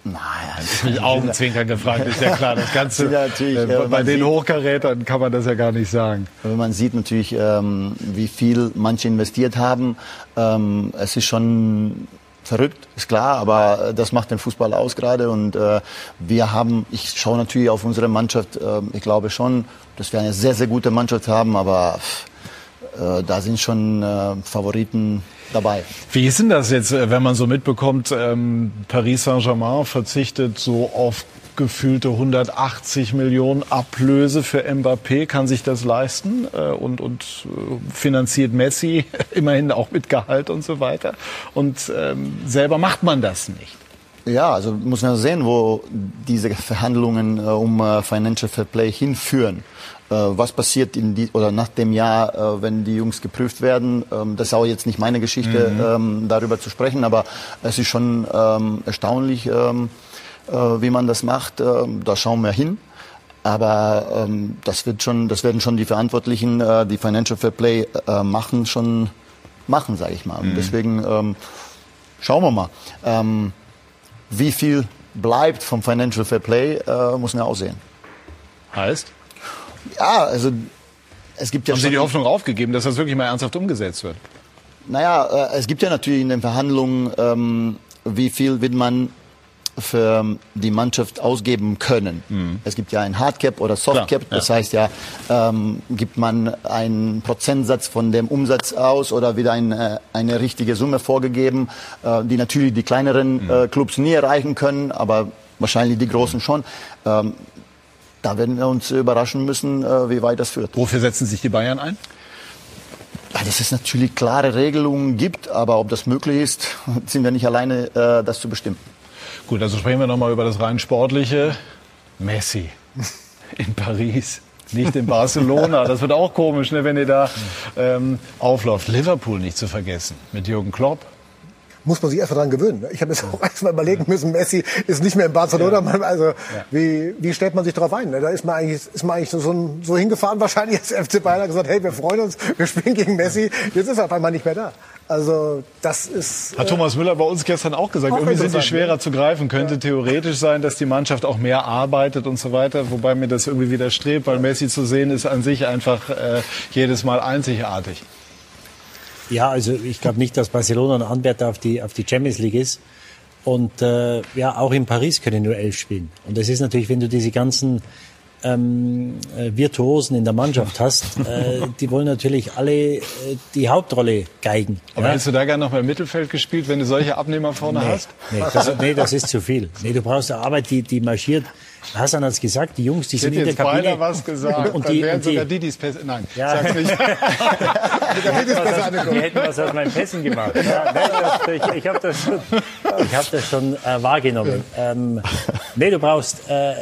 Naja, das mit Augenzwinkern gefragt, ist ja klar. Das Ganze, ja, äh, bei den Hochkarätern kann man das ja gar nicht sagen. Man sieht natürlich, ähm, wie viel manche investiert haben. Ähm, es ist schon verrückt, ist klar, aber das macht den Fußball aus gerade. Und äh, wir haben, ich schaue natürlich auf unsere Mannschaft, äh, ich glaube schon, dass wir eine sehr, sehr gute Mannschaft haben, aber äh, da sind schon äh, Favoriten dabei. Wie ist denn das jetzt, äh, wenn man so mitbekommt, ähm, Paris Saint-Germain verzichtet so auf gefühlte 180 Millionen Ablöse für Mbappé, kann sich das leisten äh, und, und äh, finanziert Messi immerhin auch mit Gehalt und so weiter. Und ähm, selber macht man das nicht. Ja, also muss man sehen, wo diese Verhandlungen um Financial Fair Play hinführen. Äh, was passiert in die, oder nach dem Jahr, äh, wenn die Jungs geprüft werden? Ähm, das ist auch jetzt nicht meine Geschichte, mhm. ähm, darüber zu sprechen, aber es ist schon ähm, erstaunlich, äh, wie man das macht. Da schauen wir hin. Aber das wird schon, das werden schon die Verantwortlichen, die Financial Fair Play machen, schon machen, sage ich mal. Mhm. Deswegen schauen wir mal. Wie viel bleibt vom Financial Fair Play, muss man auch sehen. Heißt? Ja, also es gibt ja Haben Sie die Hoffnung aufgegeben, dass das wirklich mal ernsthaft umgesetzt wird? Naja, äh, es gibt ja natürlich in den Verhandlungen, ähm, wie viel wird man für die Mannschaft ausgeben können. Mhm. Es gibt ja ein Hardcap oder Softcap, das ja. heißt ja, ähm, gibt man einen Prozentsatz von dem Umsatz aus oder wieder ein, äh, eine richtige Summe vorgegeben, äh, die natürlich die kleineren mhm. äh, Clubs nie erreichen können, aber wahrscheinlich die großen schon. Ähm, da werden wir uns überraschen müssen, äh, wie weit das führt. Wofür setzen sich die Bayern ein? Dass es natürlich klare Regelungen gibt, aber ob das möglich ist, sind wir nicht alleine, äh, das zu bestimmen. Gut, also sprechen wir nochmal über das rein sportliche. Messi in Paris, nicht in Barcelona. Das wird auch komisch, ne, wenn ihr da ähm, aufläuft. Liverpool nicht zu vergessen mit Jürgen Klopp muss man sich erst mal dran gewöhnen. Ne? Ich habe jetzt auch erstmal überlegen müssen, Messi ist nicht mehr in Barcelona. Ja. Also ja. wie, wie stellt man sich darauf ein? Ne? Da ist man eigentlich, ist man eigentlich so, so hingefahren, wahrscheinlich als FC Bayern gesagt, hey, wir freuen uns, wir spielen gegen Messi. Jetzt ist er auf einmal nicht mehr da. Also das ist. Hat Thomas Müller bei uns gestern auch gesagt, auch irgendwie sind die schwerer zu greifen. Könnte ja. theoretisch sein, dass die Mannschaft auch mehr arbeitet und so weiter, wobei mir das irgendwie widerstrebt, weil Messi zu sehen ist an sich einfach äh, jedes Mal einzigartig. Ja, also ich glaube nicht, dass Barcelona ein Anwärter auf die, auf die Champions League ist. Und äh, ja, auch in Paris können nur elf spielen. Und das ist natürlich, wenn du diese ganzen ähm, äh, Virtuosen in der Mannschaft hast, äh, die wollen natürlich alle äh, die Hauptrolle geigen. Aber ja? hättest du da gerne noch mal im Mittelfeld gespielt, wenn du solche Abnehmer vorne nee, hast? Nee das, nee, das ist zu viel. Nee, du brauchst eine Arbeit, die, die marschiert. Hassan hat es gesagt, die Jungs, die sind in der Kabine. Jetzt was gesagt, und die, dann wären und die, sogar die, die es Nein, ja. sag's nicht. die hätten was aus meinen Pässen gemacht. Ja, nein, ich ich habe das schon, ich hab das schon äh, wahrgenommen. Ähm, nee, du brauchst äh,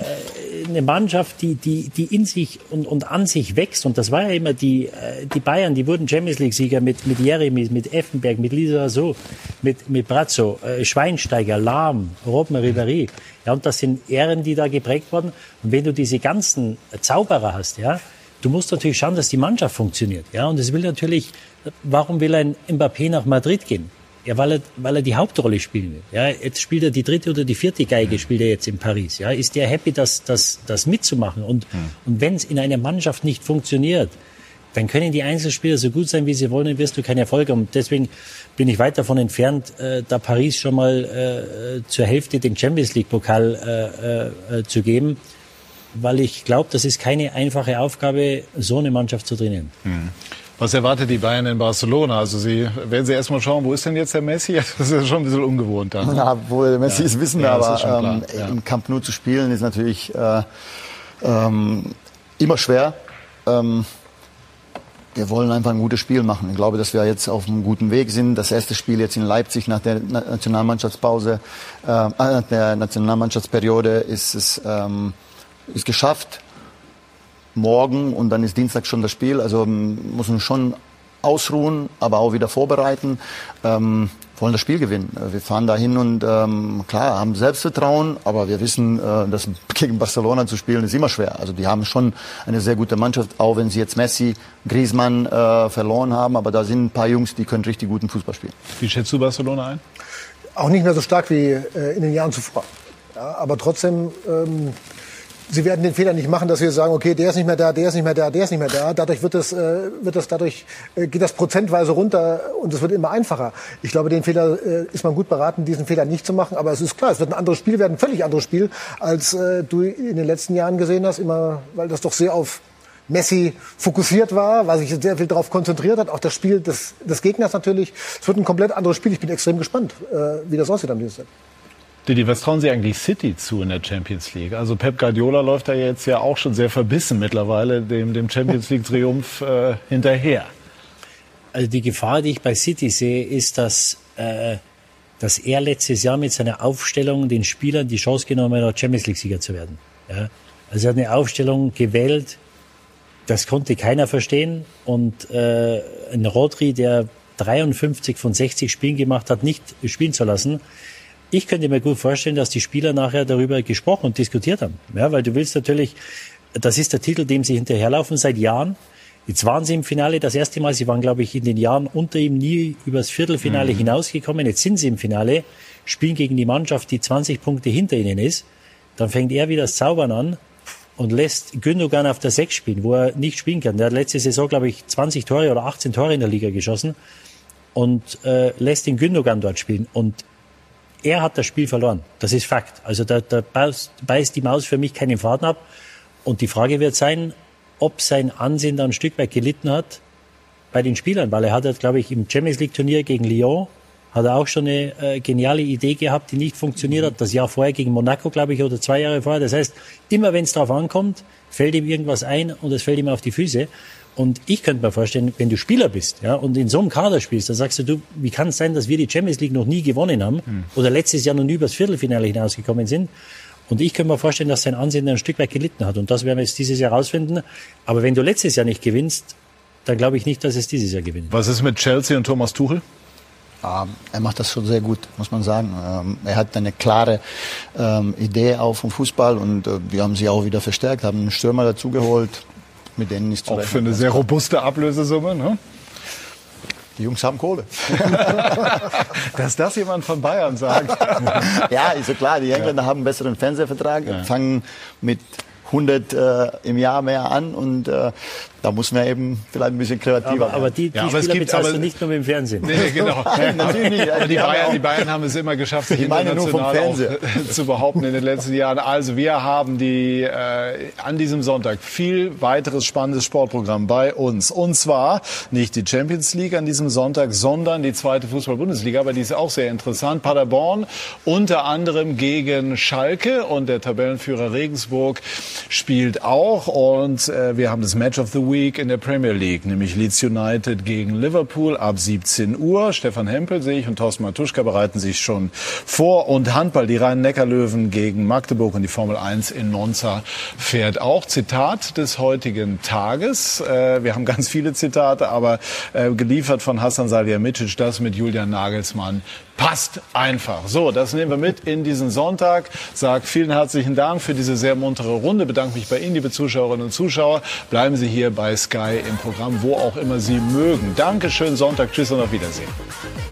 eine Mannschaft, die, die, die in sich und, und an sich wächst. Und das war ja immer die, äh, die Bayern, die wurden Champions League-Sieger mit, mit Jeremy, mit Effenberg, mit Lisa So, mit, mit Brazzo, äh, Schweinsteiger, Lahm, Robben Ribéry. Ja, und das sind Ehren, die da geprägt wurden. Und wenn du diese ganzen Zauberer hast, ja, du musst natürlich schauen, dass die Mannschaft funktioniert. Ja, und es will natürlich, warum will ein Mbappé nach Madrid gehen? Ja, weil er, weil er die Hauptrolle spielen will. Ja, jetzt spielt er die dritte oder die vierte Geige, spielt er jetzt in Paris. Ja, ist der happy, das, das, das mitzumachen? Und, mhm. und wenn es in einer Mannschaft nicht funktioniert, dann können die Einzelspieler so gut sein, wie sie wollen, dann wirst du keinen Erfolg haben. Und deswegen bin ich weit davon entfernt, äh, da Paris schon mal äh, zur Hälfte den Champions League Pokal äh, äh, zu geben, weil ich glaube, das ist keine einfache Aufgabe, so eine Mannschaft zu trainieren. Mhm. Was erwartet die Bayern in Barcelona? Also Sie werden Sie erstmal schauen, wo ist denn jetzt der Messi? Das ist schon ein bisschen ungewohnt dann. Ja, wo der Messi ja. ist, wissen wir, ja, aber ähm, ja. im Camp Nou zu spielen ist natürlich äh, ähm, immer schwer. Ähm, wir wollen einfach ein gutes Spiel machen. Ich glaube, dass wir jetzt auf einem guten Weg sind. Das erste Spiel jetzt in Leipzig nach der Nationalmannschaftspause, äh, äh der Nationalmannschaftsperiode ist es ähm, ist geschafft morgen und dann ist Dienstag schon das Spiel. Also ähm, muss man schon ausruhen, aber auch wieder vorbereiten. Ähm, wollen das Spiel gewinnen. Wir fahren dahin und ähm, klar haben Selbstvertrauen, aber wir wissen, äh, dass gegen Barcelona zu spielen ist immer schwer. Also die haben schon eine sehr gute Mannschaft, auch wenn sie jetzt Messi, Griezmann äh, verloren haben, aber da sind ein paar Jungs, die können richtig guten Fußball spielen. Wie schätzt du Barcelona ein? Auch nicht mehr so stark wie äh, in den Jahren zuvor. Ja, aber trotzdem ähm, Sie werden den Fehler nicht machen, dass wir sagen, okay, der ist nicht mehr da, der ist nicht mehr da, der ist nicht mehr da. Dadurch wird das, äh, wird das dadurch äh, geht das prozentweise runter und es wird immer einfacher. Ich glaube, den Fehler äh, ist man gut beraten, diesen Fehler nicht zu machen. Aber es ist klar, es wird ein anderes Spiel werden, ein völlig anderes Spiel, als äh, du in den letzten Jahren gesehen hast. Immer, weil das doch sehr auf Messi fokussiert war, weil sich sehr viel darauf konzentriert hat, auch das Spiel des, des Gegners natürlich. Es wird ein komplett anderes Spiel. Ich bin extrem gespannt, äh, wie das aussieht am Dienstag. Didi, was trauen Sie eigentlich City zu in der Champions League? Also Pep Guardiola läuft da jetzt ja auch schon sehr verbissen mittlerweile dem, dem Champions League Triumph äh, hinterher. Also die Gefahr, die ich bei City sehe, ist, dass, äh, dass er letztes Jahr mit seiner Aufstellung den Spielern die Chance genommen hat, Champions League-Sieger zu werden. Ja? Also er hat eine Aufstellung gewählt, das konnte keiner verstehen. Und äh, ein Rodri, der 53 von 60 Spielen gemacht hat, nicht spielen zu lassen. Ich könnte mir gut vorstellen, dass die Spieler nachher darüber gesprochen und diskutiert haben. Ja, weil du willst natürlich, das ist der Titel, dem sie hinterherlaufen seit Jahren. Jetzt waren sie im Finale das erste Mal. Sie waren, glaube ich, in den Jahren unter ihm nie übers Viertelfinale mhm. hinausgekommen. Jetzt sind sie im Finale, spielen gegen die Mannschaft, die 20 Punkte hinter ihnen ist. Dann fängt er wieder das Zaubern an und lässt Gündogan auf der Sechs spielen, wo er nicht spielen kann. Der hat letzte Saison, glaube ich, 20 Tore oder 18 Tore in der Liga geschossen und äh, lässt den Gündogan dort spielen. Und er hat das Spiel verloren. Das ist Fakt. Also da, da beißt, die Maus für mich keinen Faden ab. Und die Frage wird sein, ob sein Ansehen da ein Stück weit gelitten hat bei den Spielern, weil er hat, glaube ich, im Champions League Turnier gegen Lyon hat er auch schon eine äh, geniale Idee gehabt, die nicht funktioniert hat. Das Jahr vorher gegen Monaco, glaube ich, oder zwei Jahre vorher. Das heißt, immer wenn es darauf ankommt, fällt ihm irgendwas ein und es fällt ihm auf die Füße. Und ich könnte mir vorstellen, wenn du Spieler bist ja, und in so einem Kader spielst, dann sagst du, du wie kann es sein, dass wir die Champions League noch nie gewonnen haben mhm. oder letztes Jahr noch nie übers Viertelfinale hinausgekommen sind? Und ich könnte mir vorstellen, dass sein Ansehen ein Stück weit gelitten hat. Und das werden wir jetzt dieses Jahr rausfinden. Aber wenn du letztes Jahr nicht gewinnst, dann glaube ich nicht, dass es dieses Jahr gewinnt. Was ist mit Chelsea und Thomas Tuchel? Ähm, er macht das schon sehr gut, muss man sagen. Ähm, er hat eine klare ähm, Idee auch vom Fußball und äh, wir haben sie auch wieder verstärkt, haben einen Stürmer dazugeholt, mit denen nicht zu Auch für eine sehr robuste Ablösesumme, ne? Die Jungs haben Kohle. Dass das jemand von Bayern sagt. ja, ist ja klar. Die Engländer ja. haben einen besseren Fernsehvertrag, ja. fangen mit 100 äh, im Jahr mehr an und äh, da muss man eben vielleicht ein bisschen kreativer Aber, aber die, die ja, aber Spieler bezahlst aber, du nicht nur mit dem Fernsehen. Nee, genau. Natürlich nicht. Aber die, Bayern, die Bayern haben es immer geschafft, sich international auch zu behaupten in den letzten Jahren. Also wir haben die äh, an diesem Sonntag viel weiteres spannendes Sportprogramm bei uns. Und zwar nicht die Champions League an diesem Sonntag, sondern die zweite Fußball-Bundesliga. Aber die ist auch sehr interessant. Paderborn unter anderem gegen Schalke und der Tabellenführer Regensburg spielt auch. Und äh, wir haben das Match of the Week Week in der Premier League, nämlich Leeds United gegen Liverpool ab 17 Uhr. Stefan Hempel sehe ich und Thorsten Matuschka bereiten sich schon vor. Und Handball, die Rhein-Neckar-Löwen gegen Magdeburg und die Formel 1 in Monza fährt auch. Zitat des heutigen Tages. Äh, wir haben ganz viele Zitate, aber äh, geliefert von Hassan Salihamidzic, das mit Julian Nagelsmann passt einfach. So, das nehmen wir mit in diesen Sonntag. Sag vielen herzlichen Dank für diese sehr muntere Runde. Bedanke mich bei Ihnen, liebe Zuschauerinnen und Zuschauer. Bleiben Sie hier bei Sky im Programm, wo auch immer Sie mögen. Dankeschön, Sonntag. Tschüss und auf Wiedersehen.